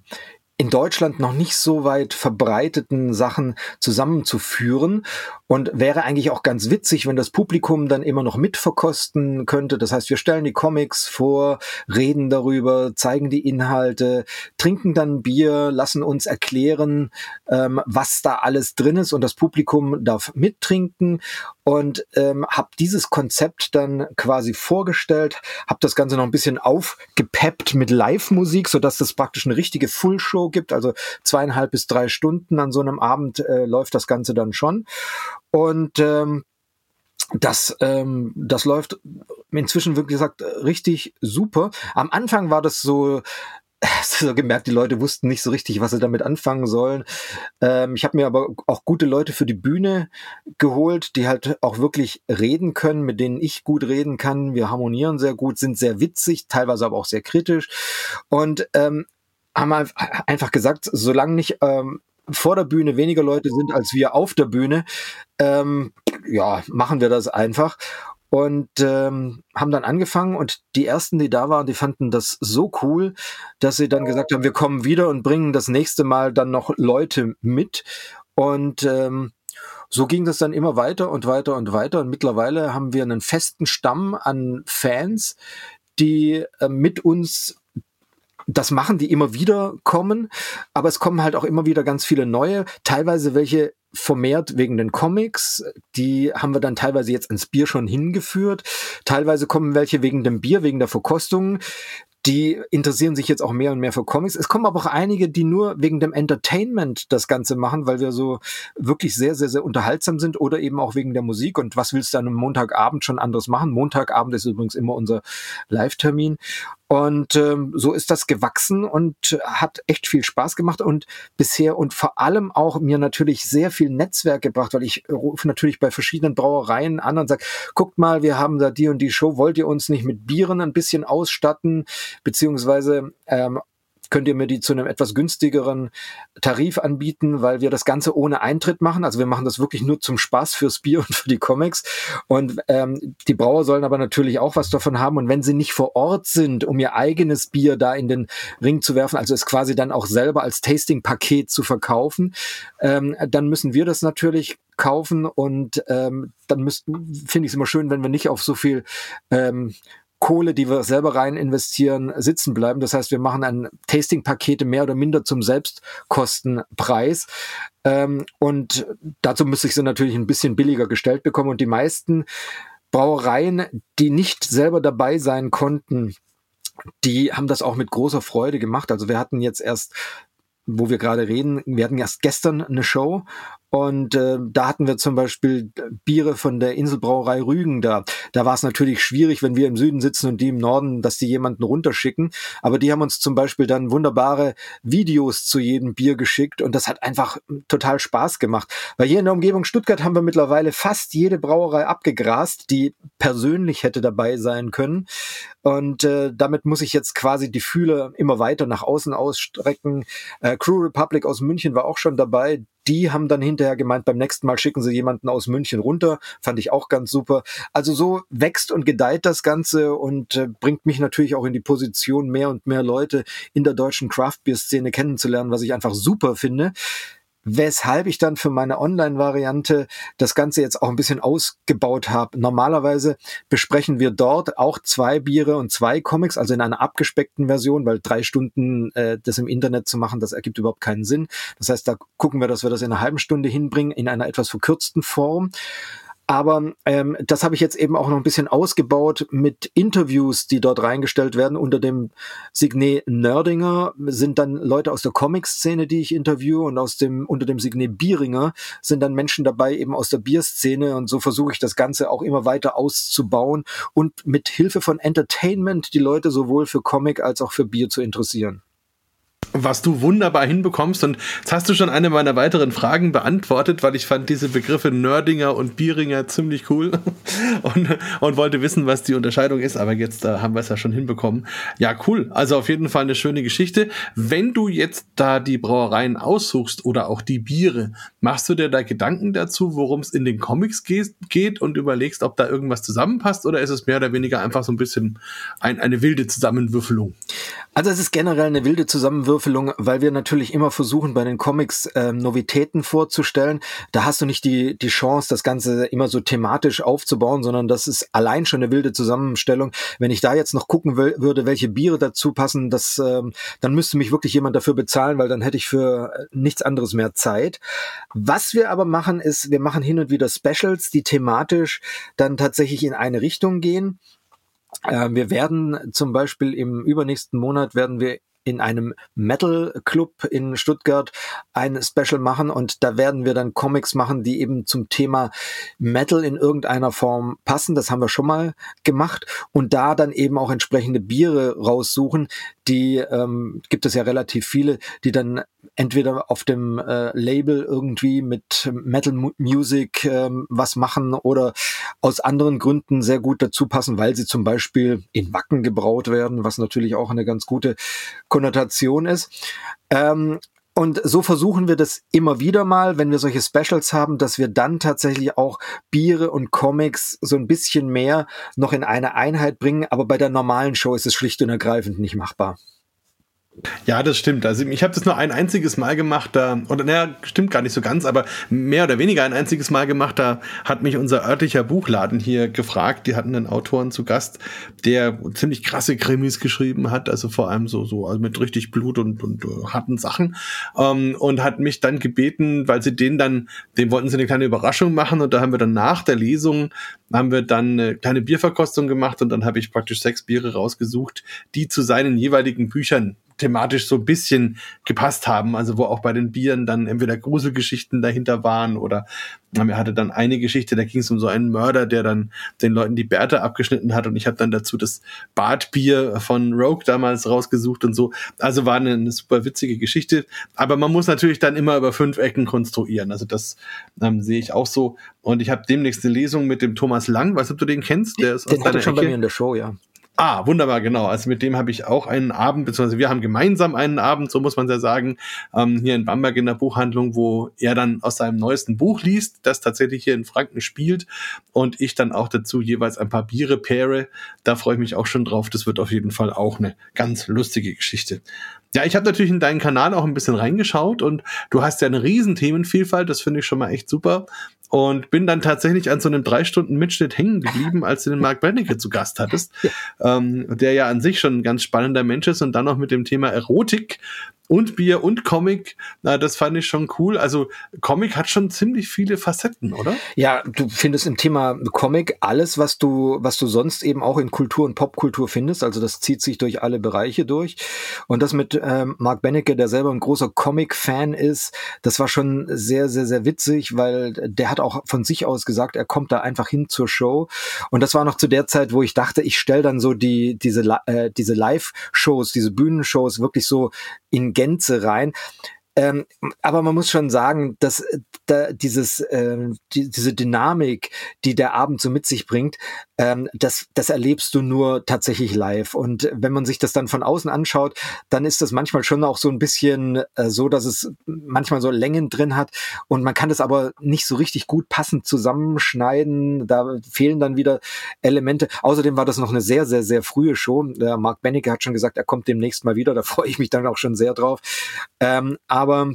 in Deutschland noch nicht so weit verbreiteten Sachen zusammenzuführen. Und wäre eigentlich auch ganz witzig, wenn das Publikum dann immer noch mitverkosten könnte. Das heißt, wir stellen die Comics vor, reden darüber, zeigen die Inhalte, trinken dann Bier, lassen uns erklären, ähm, was da alles drin ist. Und das Publikum darf mittrinken. Und ähm, habe dieses Konzept dann quasi vorgestellt, habe das Ganze noch ein bisschen aufgepeppt mit Live-Musik, sodass das praktisch eine richtige Full-Show gibt, also zweieinhalb bis drei Stunden an so einem Abend äh, läuft das Ganze dann schon. Und ähm, das, ähm, das läuft inzwischen wirklich gesagt richtig super. Am Anfang war das so, so gemerkt, die Leute wussten nicht so richtig, was sie damit anfangen sollen. Ähm, ich habe mir aber auch gute Leute für die Bühne geholt, die halt auch wirklich reden können, mit denen ich gut reden kann. Wir harmonieren sehr gut, sind sehr witzig, teilweise aber auch sehr kritisch und ähm, haben einfach gesagt, solange nicht ähm, vor der Bühne weniger Leute sind als wir auf der Bühne, ähm, ja, machen wir das einfach. Und ähm, haben dann angefangen und die ersten, die da waren, die fanden das so cool, dass sie dann gesagt haben, wir kommen wieder und bringen das nächste Mal dann noch Leute mit. Und ähm, so ging das dann immer weiter und weiter und weiter. Und mittlerweile haben wir einen festen Stamm an Fans, die äh, mit uns das machen, die immer wieder kommen, aber es kommen halt auch immer wieder ganz viele neue, teilweise welche vermehrt wegen den Comics. Die haben wir dann teilweise jetzt ins Bier schon hingeführt. Teilweise kommen welche wegen dem Bier, wegen der Verkostung. Die interessieren sich jetzt auch mehr und mehr für Comics. Es kommen aber auch einige, die nur wegen dem Entertainment das Ganze machen, weil wir so wirklich sehr, sehr, sehr unterhaltsam sind oder eben auch wegen der Musik. Und was willst du dann am Montagabend schon anderes machen? Montagabend ist übrigens immer unser Live-Termin. Und ähm, so ist das gewachsen und hat echt viel Spaß gemacht und bisher und vor allem auch mir natürlich sehr viel Netzwerk gebracht, weil ich rufe natürlich bei verschiedenen Brauereien an und sage, guckt mal, wir haben da die und die Show, wollt ihr uns nicht mit Bieren ein bisschen ausstatten, beziehungsweise ähm, könnt ihr mir die zu einem etwas günstigeren Tarif anbieten, weil wir das Ganze ohne Eintritt machen. Also wir machen das wirklich nur zum Spaß fürs Bier und für die Comics. Und ähm, die Brauer sollen aber natürlich auch was davon haben. Und wenn sie nicht vor Ort sind, um ihr eigenes Bier da in den Ring zu werfen, also es quasi dann auch selber als Tasting-Paket zu verkaufen, ähm, dann müssen wir das natürlich kaufen und ähm, dann müssten finde ich es immer schön, wenn wir nicht auf so viel ähm, Kohle, die wir selber rein investieren, sitzen bleiben. Das heißt, wir machen ein Tasting-Pakete mehr oder minder zum Selbstkostenpreis. Ähm, und dazu müsste ich sie natürlich ein bisschen billiger gestellt bekommen. Und die meisten Brauereien, die nicht selber dabei sein konnten, die haben das auch mit großer Freude gemacht. Also wir hatten jetzt erst wo wir gerade reden, wir hatten erst gestern eine Show und äh, da hatten wir zum Beispiel Biere von der Inselbrauerei Rügen da. Da war es natürlich schwierig, wenn wir im Süden sitzen und die im Norden, dass die jemanden runterschicken. Aber die haben uns zum Beispiel dann wunderbare Videos zu jedem Bier geschickt und das hat einfach total Spaß gemacht. Weil hier in der Umgebung Stuttgart haben wir mittlerweile fast jede Brauerei abgegrast, die persönlich hätte dabei sein können. Und äh, damit muss ich jetzt quasi die Fühler immer weiter nach außen ausstrecken. Äh, Crew Republic aus München war auch schon dabei. Die haben dann hinterher gemeint, beim nächsten Mal schicken sie jemanden aus München runter. Fand ich auch ganz super. Also so wächst und gedeiht das Ganze und äh, bringt mich natürlich auch in die Position, mehr und mehr Leute in der deutschen Craft Beer Szene kennenzulernen, was ich einfach super finde weshalb ich dann für meine Online-Variante das Ganze jetzt auch ein bisschen ausgebaut habe. Normalerweise besprechen wir dort auch zwei Biere und zwei Comics, also in einer abgespeckten Version, weil drei Stunden äh, das im Internet zu machen, das ergibt überhaupt keinen Sinn. Das heißt, da gucken wir, dass wir das in einer halben Stunde hinbringen, in einer etwas verkürzten Form. Aber ähm, das habe ich jetzt eben auch noch ein bisschen ausgebaut mit Interviews, die dort reingestellt werden. Unter dem Signet Nerdinger sind dann Leute aus der Comic-Szene, die ich interviewe, und aus dem unter dem Signet Bieringer sind dann Menschen dabei eben aus der Bierszene. Und so versuche ich das Ganze auch immer weiter auszubauen und mit Hilfe von Entertainment die Leute sowohl für Comic als auch für Bier zu interessieren was du wunderbar hinbekommst. Und jetzt hast du schon eine meiner weiteren Fragen beantwortet, weil ich fand diese Begriffe Nerdinger und Bieringer ziemlich cool und, und wollte wissen, was die Unterscheidung ist. Aber jetzt äh, haben wir es ja schon hinbekommen. Ja, cool. Also auf jeden Fall eine schöne Geschichte. Wenn du jetzt da die Brauereien aussuchst oder auch die Biere, machst du dir da Gedanken dazu, worum es in den Comics geht, geht und überlegst, ob da irgendwas zusammenpasst oder ist es mehr oder weniger einfach so ein bisschen ein, eine wilde Zusammenwürfelung? Also es ist generell eine wilde Zusammenwürfelung, weil wir natürlich immer versuchen, bei den Comics ähm, Novitäten vorzustellen. Da hast du nicht die, die Chance, das Ganze immer so thematisch aufzubauen, sondern das ist allein schon eine wilde Zusammenstellung. Wenn ich da jetzt noch gucken will, würde, welche Biere dazu passen, das, ähm, dann müsste mich wirklich jemand dafür bezahlen, weil dann hätte ich für äh, nichts anderes mehr Zeit. Was wir aber machen, ist, wir machen hin und wieder Specials, die thematisch dann tatsächlich in eine Richtung gehen. Äh, wir werden zum Beispiel im übernächsten Monat werden wir in einem Metal Club in Stuttgart ein Special machen und da werden wir dann Comics machen, die eben zum Thema Metal in irgendeiner Form passen. Das haben wir schon mal gemacht und da dann eben auch entsprechende Biere raussuchen. Die ähm, gibt es ja relativ viele, die dann entweder auf dem äh, Label irgendwie mit Metal Music ähm, was machen oder aus anderen Gründen sehr gut dazu passen, weil sie zum Beispiel in Wacken gebraut werden, was natürlich auch eine ganz gute Konnotation ist. Ähm, und so versuchen wir das immer wieder mal, wenn wir solche Specials haben, dass wir dann tatsächlich auch Biere und Comics so ein bisschen mehr noch in eine Einheit bringen. Aber bei der normalen Show ist es schlicht und ergreifend nicht machbar. Ja, das stimmt. Also ich habe das nur ein einziges Mal gemacht, da, oder naja, stimmt gar nicht so ganz, aber mehr oder weniger ein einziges Mal gemacht, da hat mich unser örtlicher Buchladen hier gefragt. Die hatten einen Autoren zu Gast, der ziemlich krasse Krimis geschrieben hat, also vor allem so, so also mit richtig Blut und, und uh, harten Sachen. Ähm, und hat mich dann gebeten, weil sie den dann, dem wollten sie eine kleine Überraschung machen und da haben wir dann nach der Lesung, haben wir dann eine kleine Bierverkostung gemacht und dann habe ich praktisch sechs Biere rausgesucht, die zu seinen jeweiligen Büchern thematisch so ein bisschen gepasst haben. Also wo auch bei den Bieren dann entweder Gruselgeschichten dahinter waren oder er hatte dann eine Geschichte, da ging es um so einen Mörder, der dann den Leuten die Bärte abgeschnitten hat und ich habe dann dazu das Bartbier von Rogue damals rausgesucht und so. Also war eine, eine, super witzige Geschichte. Aber man muss natürlich dann immer über fünf Ecken konstruieren. Also das ähm, sehe ich auch so. Und ich habe demnächst eine Lesung mit dem Thomas Lang, weißt du, ob du den kennst? Der ist den aus deiner schon Ecke. bei mir in der Show, ja. Ah, wunderbar, genau. Also mit dem habe ich auch einen Abend, beziehungsweise wir haben gemeinsam einen Abend, so muss man ja sagen, ähm, hier in Bamberg in der Buchhandlung, wo er dann aus seinem neuesten Buch liest, das tatsächlich hier in Franken spielt und ich dann auch dazu jeweils ein paar Biere paire. Da freue ich mich auch schon drauf. Das wird auf jeden Fall auch eine ganz lustige Geschichte. Ja, ich habe natürlich in deinen Kanal auch ein bisschen reingeschaut und du hast ja eine riesen Themenvielfalt, das finde ich schon mal echt super. Und bin dann tatsächlich an so einem drei Stunden Mitschnitt hängen geblieben, als du den Mark Brennecke zu Gast hattest, ähm, der ja an sich schon ein ganz spannender Mensch ist und dann noch mit dem Thema Erotik und Bier und Comic, na, das fand ich schon cool. Also Comic hat schon ziemlich viele Facetten, oder? Ja, du findest im Thema Comic alles, was du, was du sonst eben auch in Kultur und Popkultur findest. Also das zieht sich durch alle Bereiche durch. Und das mit ähm, Mark Benecke, der selber ein großer Comic-Fan ist, das war schon sehr, sehr, sehr witzig, weil der hat auch von sich aus gesagt, er kommt da einfach hin zur Show. Und das war noch zu der Zeit, wo ich dachte, ich stelle dann so die, diese, äh, diese Live-Shows, diese Bühnenshows wirklich so in Gänze rein. Ähm, aber man muss schon sagen, dass da dieses, äh, die, diese Dynamik, die der Abend so mit sich bringt, ähm, das, das erlebst du nur tatsächlich live. Und wenn man sich das dann von außen anschaut, dann ist das manchmal schon auch so ein bisschen äh, so, dass es manchmal so Längen drin hat und man kann das aber nicht so richtig gut passend zusammenschneiden. Da fehlen dann wieder Elemente. Außerdem war das noch eine sehr, sehr, sehr frühe Show. Der Mark Benecke hat schon gesagt, er kommt demnächst mal wieder. Da freue ich mich dann auch schon sehr drauf. Ähm, aber aber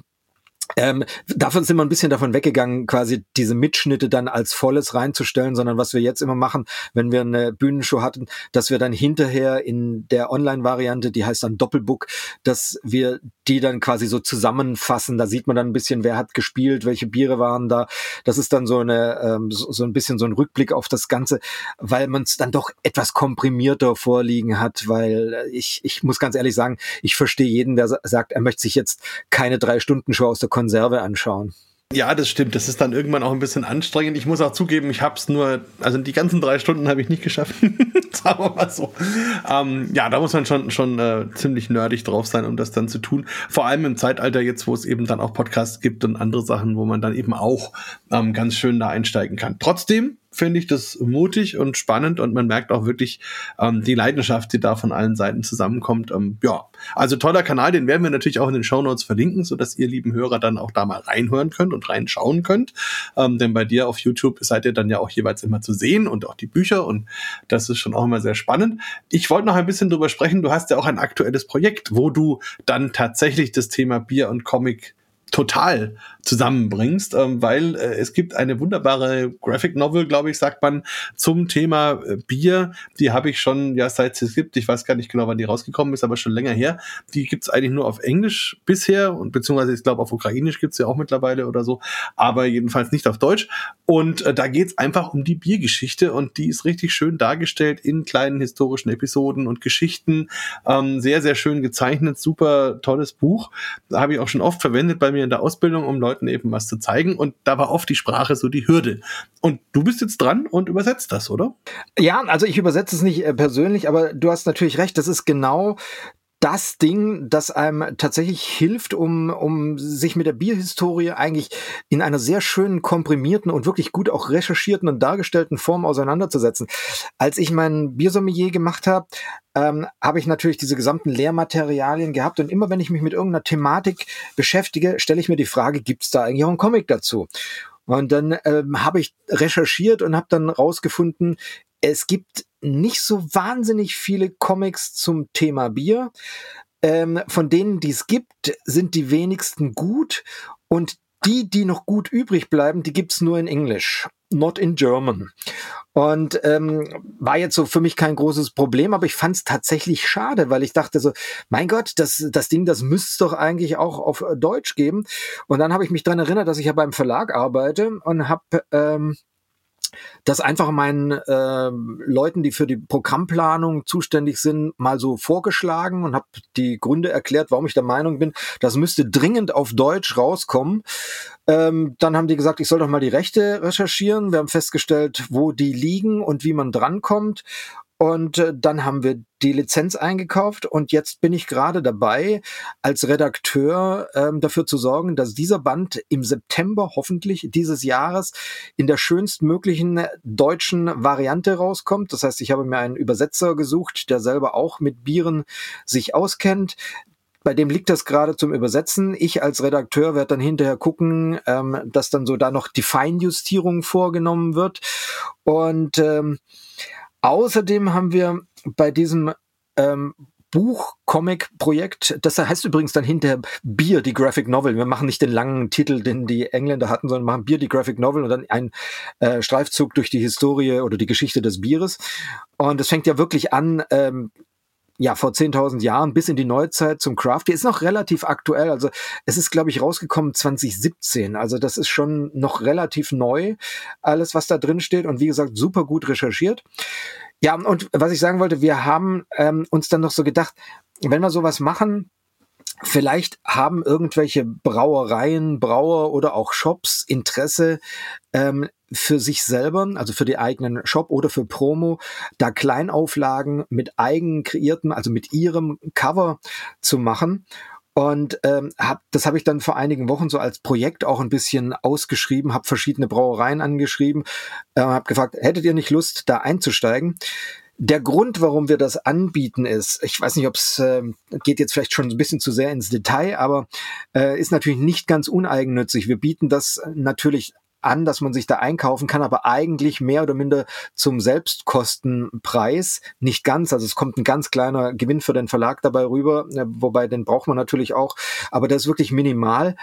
ähm, davon sind wir ein bisschen davon weggegangen, quasi diese Mitschnitte dann als volles reinzustellen, sondern was wir jetzt immer machen, wenn wir eine Bühnenshow hatten, dass wir dann hinterher in der Online-Variante, die heißt dann Doppelbook, dass wir die dann quasi so zusammenfassen. Da sieht man dann ein bisschen, wer hat gespielt, welche Biere waren da. Das ist dann so eine ähm, so, ein bisschen so ein Rückblick auf das Ganze, weil man es dann doch etwas komprimierter vorliegen hat, weil ich, ich muss ganz ehrlich sagen, ich verstehe jeden, der sagt, er möchte sich jetzt keine drei Stunden Show aus der Konserve anschauen. Ja, das stimmt. Das ist dann irgendwann auch ein bisschen anstrengend. Ich muss auch zugeben, ich habe es nur, also die ganzen drei Stunden habe ich nicht geschafft. Sagen wir mal so. Ähm, ja, da muss man schon, schon äh, ziemlich nerdig drauf sein, um das dann zu tun. Vor allem im Zeitalter jetzt, wo es eben dann auch Podcasts gibt und andere Sachen, wo man dann eben auch ähm, ganz schön da einsteigen kann. Trotzdem finde ich das mutig und spannend und man merkt auch wirklich ähm, die Leidenschaft, die da von allen Seiten zusammenkommt. Ähm, ja, also toller Kanal, den werden wir natürlich auch in den Show Notes verlinken, so dass ihr lieben Hörer dann auch da mal reinhören könnt und reinschauen könnt. Ähm, denn bei dir auf YouTube seid ihr dann ja auch jeweils immer zu sehen und auch die Bücher und das ist schon auch immer sehr spannend. Ich wollte noch ein bisschen drüber sprechen. Du hast ja auch ein aktuelles Projekt, wo du dann tatsächlich das Thema Bier und Comic total zusammenbringst, ähm, weil äh, es gibt eine wunderbare Graphic Novel, glaube ich, sagt man, zum Thema äh, Bier. Die habe ich schon, ja, seit es gibt, ich weiß gar nicht genau, wann die rausgekommen ist, aber schon länger her. Die gibt's eigentlich nur auf Englisch bisher und beziehungsweise ich glaube auf Ukrainisch gibt's ja auch mittlerweile oder so, aber jedenfalls nicht auf Deutsch. Und äh, da geht's einfach um die Biergeschichte und die ist richtig schön dargestellt in kleinen historischen Episoden und Geschichten. Ähm, sehr, sehr schön gezeichnet, super tolles Buch. Habe ich auch schon oft verwendet bei mir in der Ausbildung, um Leuten eben was zu zeigen. Und da war oft die Sprache so die Hürde. Und du bist jetzt dran und übersetzt das, oder? Ja, also ich übersetze es nicht äh, persönlich, aber du hast natürlich recht. Das ist genau das Ding, das einem tatsächlich hilft, um, um sich mit der Bierhistorie eigentlich in einer sehr schönen, komprimierten und wirklich gut auch recherchierten und dargestellten Form auseinanderzusetzen. Als ich mein Biersommelier gemacht habe, ähm, habe ich natürlich diese gesamten Lehrmaterialien gehabt und immer wenn ich mich mit irgendeiner Thematik beschäftige, stelle ich mir die Frage, gibt es da eigentlich auch einen Comic dazu? Und dann ähm, habe ich recherchiert und habe dann rausgefunden, es gibt nicht so wahnsinnig viele Comics zum Thema Bier. Ähm, von denen, die es gibt, sind die wenigsten gut und die, die noch gut übrig bleiben, die gibt's nur in Englisch, not in German. Und ähm, war jetzt so für mich kein großes Problem, aber ich fand es tatsächlich schade, weil ich dachte so, mein Gott, das, das Ding, das müsste es doch eigentlich auch auf Deutsch geben. Und dann habe ich mich dran erinnert, dass ich ja beim Verlag arbeite und habe ähm, das einfach meinen äh, Leuten, die für die Programmplanung zuständig sind, mal so vorgeschlagen und habe die Gründe erklärt, warum ich der Meinung bin, das müsste dringend auf Deutsch rauskommen. Ähm, dann haben die gesagt, ich soll doch mal die Rechte recherchieren. Wir haben festgestellt, wo die liegen und wie man drankommt. Und äh, dann haben wir die Lizenz eingekauft und jetzt bin ich gerade dabei, als Redakteur ähm, dafür zu sorgen, dass dieser Band im September hoffentlich dieses Jahres in der schönstmöglichen deutschen Variante rauskommt. Das heißt, ich habe mir einen Übersetzer gesucht, der selber auch mit Bieren sich auskennt, bei dem liegt das gerade zum Übersetzen. Ich als Redakteur werde dann hinterher gucken, ähm, dass dann so da noch die Feinjustierung vorgenommen wird. Und ähm, Außerdem haben wir bei diesem ähm, Buch-Comic-Projekt, das heißt übrigens dann hinterher Bier, die Graphic Novel. Wir machen nicht den langen Titel, den die Engländer hatten, sondern machen Bier, die Graphic Novel und dann ein äh, Streifzug durch die Historie oder die Geschichte des Bieres. Und es fängt ja wirklich an, ähm, ja vor 10.000 Jahren bis in die Neuzeit zum Craft Beer. Ist noch relativ aktuell. Also es ist, glaube ich, rausgekommen 2017. Also das ist schon noch relativ neu, alles, was da drin steht. Und wie gesagt, super gut recherchiert. Ja, und was ich sagen wollte, wir haben ähm, uns dann noch so gedacht, wenn wir sowas machen, Vielleicht haben irgendwelche Brauereien, Brauer oder auch Shops Interesse ähm, für sich selber, also für die eigenen Shop oder für Promo, da Kleinauflagen mit eigen kreierten, also mit ihrem Cover zu machen. Und ähm, hab, das habe ich dann vor einigen Wochen so als Projekt auch ein bisschen ausgeschrieben, habe verschiedene Brauereien angeschrieben, äh, habe gefragt, hättet ihr nicht Lust, da einzusteigen? Der Grund, warum wir das anbieten, ist, ich weiß nicht, ob es äh, geht jetzt vielleicht schon ein bisschen zu sehr ins Detail, aber äh, ist natürlich nicht ganz uneigennützig. Wir bieten das natürlich an, dass man sich da einkaufen kann, aber eigentlich mehr oder minder zum Selbstkostenpreis. Nicht ganz, also es kommt ein ganz kleiner Gewinn für den Verlag dabei rüber, äh, wobei den braucht man natürlich auch, aber das ist wirklich minimal.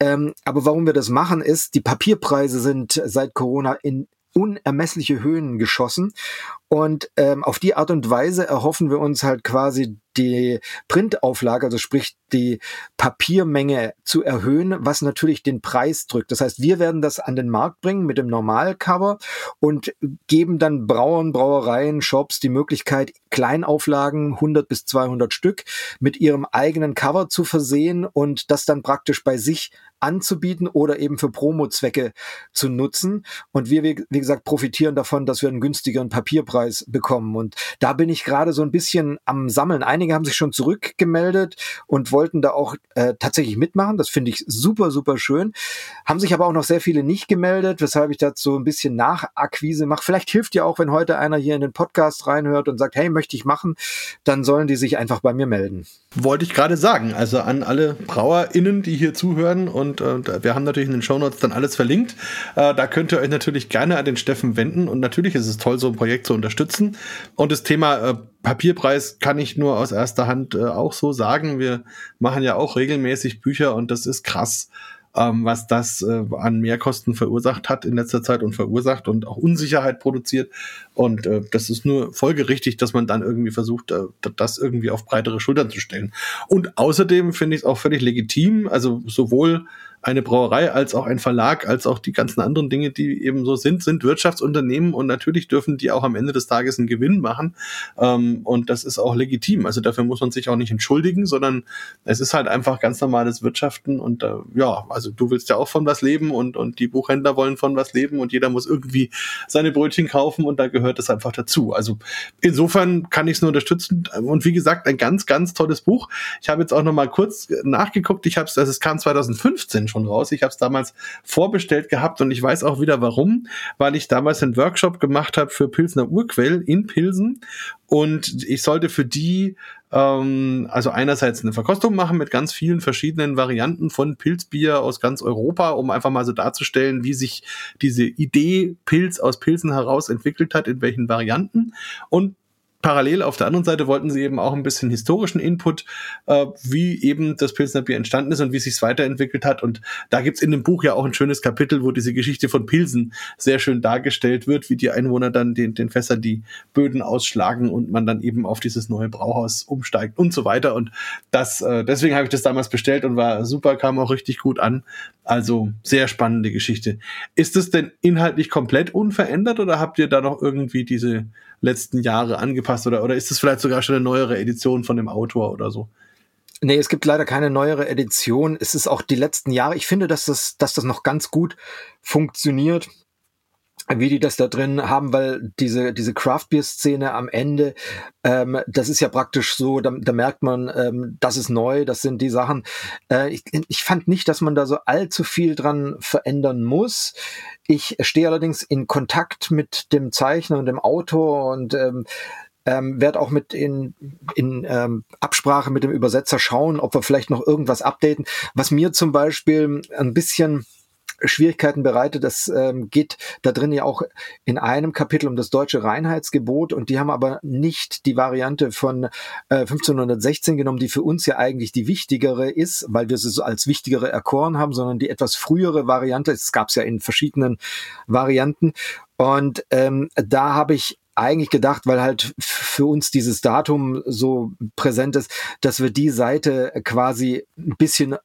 Ähm, aber warum wir das machen, ist, die Papierpreise sind seit Corona in unermessliche Höhen geschossen. Und ähm, auf die Art und Weise erhoffen wir uns halt quasi die Printauflage, also sprich die Papiermenge zu erhöhen, was natürlich den Preis drückt. Das heißt, wir werden das an den Markt bringen mit dem Normalcover und geben dann Brauern, Brauereien, Shops die Möglichkeit, Kleinauflagen, 100 bis 200 Stück, mit ihrem eigenen Cover zu versehen und das dann praktisch bei sich anzubieten oder eben für Promo-Zwecke zu nutzen. Und wir, wie, gesagt, profitieren davon, dass wir einen günstigeren Papierpreis bekommen. Und da bin ich gerade so ein bisschen am Sammeln. Einige haben sich schon zurückgemeldet und wollten da auch äh, tatsächlich mitmachen. Das finde ich super, super schön. Haben sich aber auch noch sehr viele nicht gemeldet, weshalb ich dazu ein bisschen Nachakquise mache. Vielleicht hilft ja auch, wenn heute einer hier in den Podcast reinhört und sagt, hey, möchte ich machen, dann sollen die sich einfach bei mir melden. Wollte ich gerade sagen. Also an alle BrauerInnen, die hier zuhören und äh, wir haben natürlich in den Shownotes dann alles verlinkt. Äh, da könnt ihr euch natürlich gerne an den Steffen wenden und natürlich ist es toll, so ein Projekt zu unterstützen. Und das Thema äh, Papierpreis kann ich nur aus erster Hand äh, auch so sagen. Wir machen ja auch regelmäßig Bücher und das ist krass, ähm, was das äh, an Mehrkosten verursacht hat in letzter Zeit und verursacht und auch Unsicherheit produziert. Und äh, das ist nur folgerichtig, dass man dann irgendwie versucht, äh, das irgendwie auf breitere Schultern zu stellen. Und außerdem finde ich es auch völlig legitim, also sowohl eine Brauerei als auch ein Verlag, als auch die ganzen anderen Dinge, die eben so sind, sind Wirtschaftsunternehmen und natürlich dürfen die auch am Ende des Tages einen Gewinn machen. Ähm, und das ist auch legitim. Also dafür muss man sich auch nicht entschuldigen, sondern es ist halt einfach ganz normales Wirtschaften und äh, ja, also du willst ja auch von was leben und, und die Buchhändler wollen von was leben und jeder muss irgendwie seine Brötchen kaufen und da gehört es einfach dazu. Also insofern kann ich es nur unterstützen und wie gesagt, ein ganz, ganz tolles Buch. Ich habe jetzt auch noch mal kurz nachgeguckt. Ich habe es, also es kam 2015 schon raus. Ich habe es damals vorbestellt gehabt und ich weiß auch wieder warum, weil ich damals einen Workshop gemacht habe für Pilsner Urquell in Pilsen und ich sollte für die ähm, also einerseits eine Verkostung machen mit ganz vielen verschiedenen Varianten von Pilzbier aus ganz Europa, um einfach mal so darzustellen, wie sich diese Idee Pilz aus Pilzen heraus entwickelt hat, in welchen Varianten. Und parallel auf der anderen Seite wollten sie eben auch ein bisschen historischen Input, äh, wie eben das Pilsner Bier entstanden ist und wie es sich weiterentwickelt hat. Und da gibt's in dem Buch ja auch ein schönes Kapitel, wo diese Geschichte von Pilsen sehr schön dargestellt wird, wie die Einwohner dann den, den Fässern die Böden ausschlagen und man dann eben auf dieses neue Brauhaus umsteigt und so weiter. Und das, äh, deswegen habe ich das damals bestellt und war super, kam auch richtig gut an. Also sehr spannende Geschichte. Ist es denn inhaltlich komplett unverändert oder habt ihr da noch irgendwie diese letzten Jahre angepasst oder, oder ist es vielleicht sogar schon eine neuere Edition von dem Autor oder so? Nee, es gibt leider keine neuere Edition. Es ist auch die letzten Jahre. Ich finde, dass das, dass das noch ganz gut funktioniert wie die das da drin haben, weil diese, diese Craft Beer Szene am Ende, ähm, das ist ja praktisch so, da, da merkt man, ähm, das ist neu, das sind die Sachen. Äh, ich, ich fand nicht, dass man da so allzu viel dran verändern muss. Ich stehe allerdings in Kontakt mit dem Zeichner und dem Autor und ähm, ähm, werde auch mit in, in ähm, Absprache mit dem Übersetzer schauen, ob wir vielleicht noch irgendwas updaten. Was mir zum Beispiel ein bisschen Schwierigkeiten bereitet. Das ähm, geht da drin ja auch in einem Kapitel um das deutsche Reinheitsgebot und die haben aber nicht die Variante von äh, 1516 genommen, die für uns ja eigentlich die wichtigere ist, weil wir sie so als wichtigere erkoren haben, sondern die etwas frühere Variante. Es gab es ja in verschiedenen Varianten. Und ähm, da habe ich eigentlich gedacht, weil halt für uns dieses Datum so präsent ist, dass wir die Seite quasi ein bisschen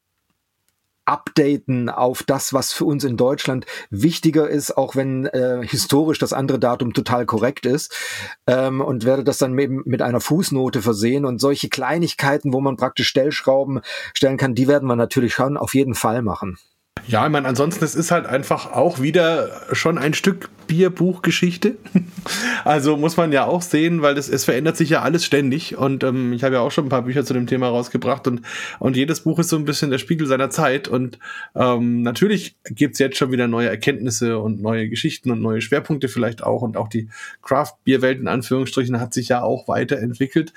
updaten auf das, was für uns in Deutschland wichtiger ist, auch wenn äh, historisch das andere Datum total korrekt ist. Ähm, und werde das dann mit, mit einer Fußnote versehen. Und solche Kleinigkeiten, wo man praktisch Stellschrauben stellen kann, die werden wir natürlich schon auf jeden Fall machen. Ja, ich meine, ansonsten, es ist halt einfach auch wieder schon ein Stück Bierbuchgeschichte. also muss man ja auch sehen, weil es, es verändert sich ja alles ständig. Und ähm, ich habe ja auch schon ein paar Bücher zu dem Thema rausgebracht und, und jedes Buch ist so ein bisschen der Spiegel seiner Zeit. Und ähm, natürlich gibt's jetzt schon wieder neue Erkenntnisse und neue Geschichten und neue Schwerpunkte vielleicht auch. Und auch die Craft-Bierwelt in Anführungsstrichen hat sich ja auch weiterentwickelt.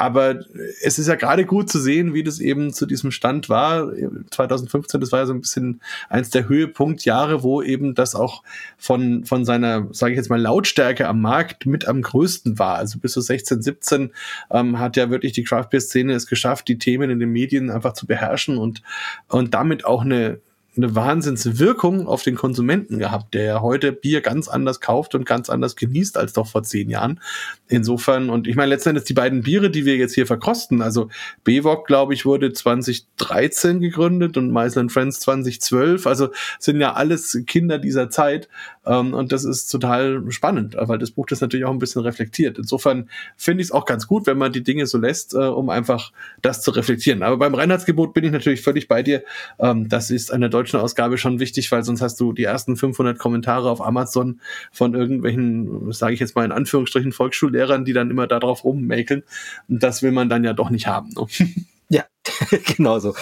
Aber es ist ja gerade gut zu sehen, wie das eben zu diesem Stand war. 2015, das war ja so ein bisschen eins der Höhepunktjahre, wo eben das auch von, von seiner, sage ich jetzt mal, Lautstärke am Markt mit am größten war. Also bis zu 16, 17 ähm, hat ja wirklich die Craft Beer Szene es geschafft, die Themen in den Medien einfach zu beherrschen und, und damit auch eine, eine Wahnsinnswirkung auf den Konsumenten gehabt, der ja heute Bier ganz anders kauft und ganz anders genießt als doch vor zehn Jahren. Insofern, und ich meine, letztendlich die beiden Biere, die wir jetzt hier verkosten, also Bewok, glaube ich, wurde 2013 gegründet und Meisel Friends 2012, also sind ja alles Kinder dieser Zeit. Ähm, und das ist total spannend, weil das Buch das natürlich auch ein bisschen reflektiert. Insofern finde ich es auch ganz gut, wenn man die Dinge so lässt, äh, um einfach das zu reflektieren. Aber beim Reinheitsgebot bin ich natürlich völlig bei dir. Ähm, das ist eine deutsche deutschen Ausgabe schon wichtig, weil sonst hast du die ersten 500 Kommentare auf Amazon von irgendwelchen, sage ich jetzt mal in Anführungsstrichen, Volksschullehrern, die dann immer darauf rummäkeln. Und das will man dann ja doch nicht haben. Ne? Ja, genau so.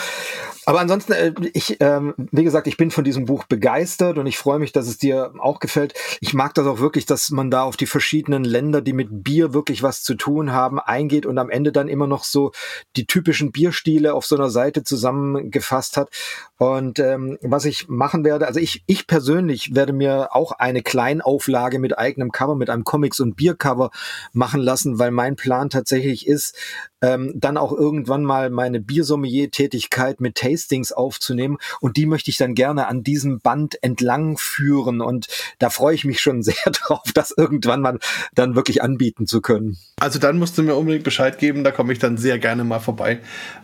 Aber ansonsten, äh, ich, ähm, wie gesagt, ich bin von diesem Buch begeistert und ich freue mich, dass es dir auch gefällt. Ich mag das auch wirklich, dass man da auf die verschiedenen Länder, die mit Bier wirklich was zu tun haben, eingeht und am Ende dann immer noch so die typischen Bierstile auf so einer Seite zusammengefasst hat. Und ähm, was ich machen werde, also ich, ich persönlich werde mir auch eine Kleinauflage mit eigenem Cover, mit einem Comics- und Biercover machen lassen, weil mein Plan tatsächlich ist, ähm, dann auch irgendwann mal meine Biersommelier-Tätigkeit mit Tastings aufzunehmen. Und die möchte ich dann gerne an diesem Band entlang führen. Und da freue ich mich schon sehr drauf, das irgendwann mal dann wirklich anbieten zu können. Also dann musst du mir unbedingt Bescheid geben, da komme ich dann sehr gerne mal vorbei.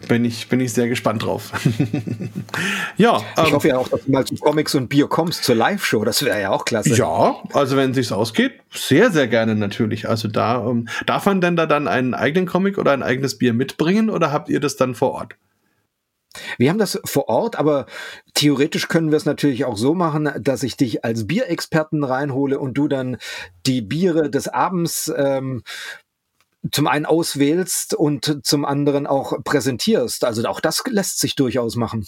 Bin ich, bin ich sehr gespannt drauf. ja. Ich ähm, hoffe ja auch, dass du mal zu Comics und Bier kommst, zur Live-Show. Das wäre ja auch klasse. Ja, also wenn es sich ausgeht, sehr, sehr gerne natürlich. Also da, ähm, darf man denn da dann einen eigenen Comic oder ein eigenes Bier mitbringen oder habt ihr das dann vor Ort? Wir haben das vor Ort, aber theoretisch können wir es natürlich auch so machen, dass ich dich als Bierexperten reinhole und du dann die Biere des Abends ähm, zum einen auswählst und zum anderen auch präsentierst. Also auch das lässt sich durchaus machen.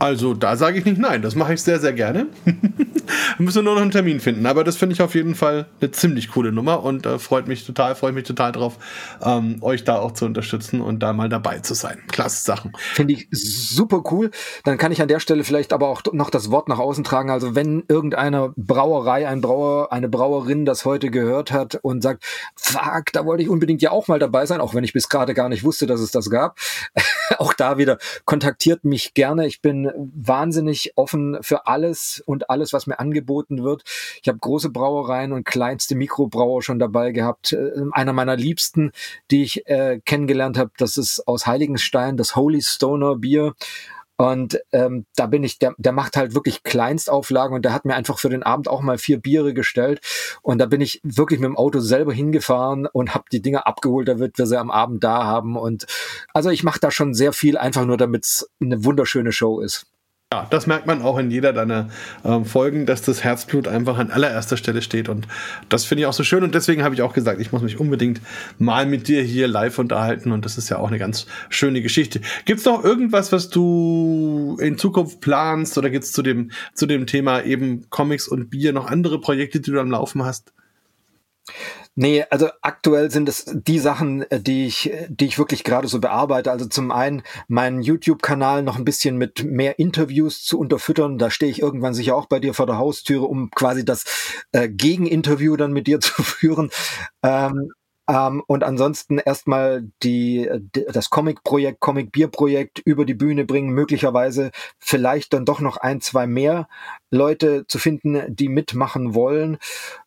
Also da sage ich nicht nein, das mache ich sehr, sehr gerne. Müssen nur noch einen Termin finden, aber das finde ich auf jeden Fall eine ziemlich coole Nummer und äh, freut mich total, freue mich total drauf, ähm, euch da auch zu unterstützen und da mal dabei zu sein. Klasse Sachen. Finde ich super cool. Dann kann ich an der Stelle vielleicht aber auch noch das Wort nach außen tragen. Also wenn irgendeine Brauerei, ein Brauer, eine Brauerin das heute gehört hat und sagt, fuck, da wollte ich unbedingt ja auch mal dabei sein, auch wenn ich bis gerade gar nicht wusste, dass es das gab. auch da wieder kontaktiert mich gerne. Ich bin bin wahnsinnig offen für alles und alles, was mir angeboten wird. Ich habe große Brauereien und kleinste Mikrobrauer schon dabei gehabt. Äh, einer meiner liebsten, die ich äh, kennengelernt habe, das ist aus Heiligenstein, das Holy Stoner Bier. Und ähm, da bin ich, der, der macht halt wirklich Kleinstauflagen und der hat mir einfach für den Abend auch mal vier Biere gestellt. Und da bin ich wirklich mit dem Auto selber hingefahren und habe die Dinge abgeholt, damit wir sie am Abend da haben. Und also ich mache da schon sehr viel, einfach nur damit es eine wunderschöne Show ist. Ja, das merkt man auch in jeder deiner ähm, Folgen, dass das Herzblut einfach an allererster Stelle steht. Und das finde ich auch so schön. Und deswegen habe ich auch gesagt, ich muss mich unbedingt mal mit dir hier live unterhalten. Und das ist ja auch eine ganz schöne Geschichte. Gibt es noch irgendwas, was du in Zukunft planst? Oder gibt es zu dem, zu dem Thema eben Comics und Bier noch andere Projekte, die du am Laufen hast? Nee, also aktuell sind es die Sachen, äh, die ich, die ich wirklich gerade so bearbeite. Also zum einen meinen YouTube-Kanal noch ein bisschen mit mehr Interviews zu unterfüttern. Da stehe ich irgendwann sicher auch bei dir vor der Haustüre, um quasi das äh, Gegeninterview dann mit dir zu führen. Ähm, ähm, und ansonsten erstmal die, die das Comic-Projekt, Comic-Bier-Projekt über die Bühne bringen, möglicherweise vielleicht dann doch noch ein, zwei mehr Leute zu finden, die mitmachen wollen.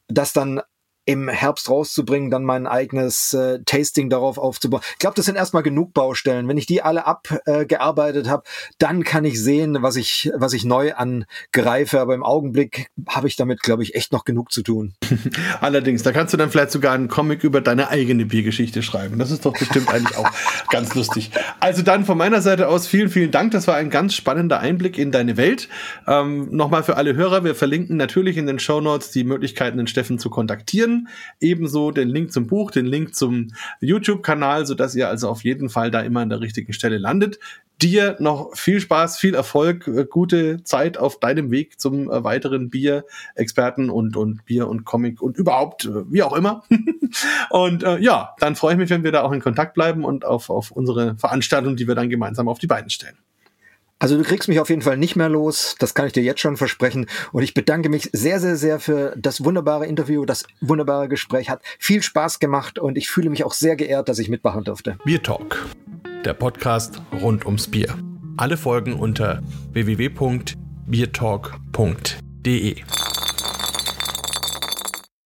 Das dann im Herbst rauszubringen, dann mein eigenes äh, Tasting darauf aufzubauen. Ich glaube, das sind erstmal genug Baustellen. Wenn ich die alle abgearbeitet äh, habe, dann kann ich sehen, was ich, was ich neu angreife. Aber im Augenblick habe ich damit, glaube ich, echt noch genug zu tun. Allerdings, da kannst du dann vielleicht sogar einen Comic über deine eigene Biergeschichte schreiben. Das ist doch bestimmt eigentlich auch ganz lustig. Also dann von meiner Seite aus vielen, vielen Dank. Das war ein ganz spannender Einblick in deine Welt. Ähm, Nochmal für alle Hörer, wir verlinken natürlich in den Show Notes die Möglichkeiten, den Steffen zu kontaktieren. Ebenso den Link zum Buch, den Link zum YouTube-Kanal, sodass ihr also auf jeden Fall da immer an der richtigen Stelle landet dir noch viel Spaß, viel Erfolg, äh, gute Zeit auf deinem Weg zum äh, weiteren Bier-Experten und, und Bier und Comic und überhaupt, äh, wie auch immer. und ja, dann freue ich mich, wenn wir da auch in Kontakt bleiben und auf, auf unsere Veranstaltung, die wir dann gemeinsam auf die Beine stellen. Also du kriegst mich auf jeden Fall nicht mehr los, das kann ich dir jetzt schon versprechen. Und ich bedanke mich sehr, sehr, sehr für das wunderbare Interview, das wunderbare Gespräch. Hat viel Spaß gemacht und ich fühle mich auch sehr geehrt, dass ich mitmachen durfte. Bier Talk, der Podcast rund ums Bier. Alle Folgen unter www.biertalk.de.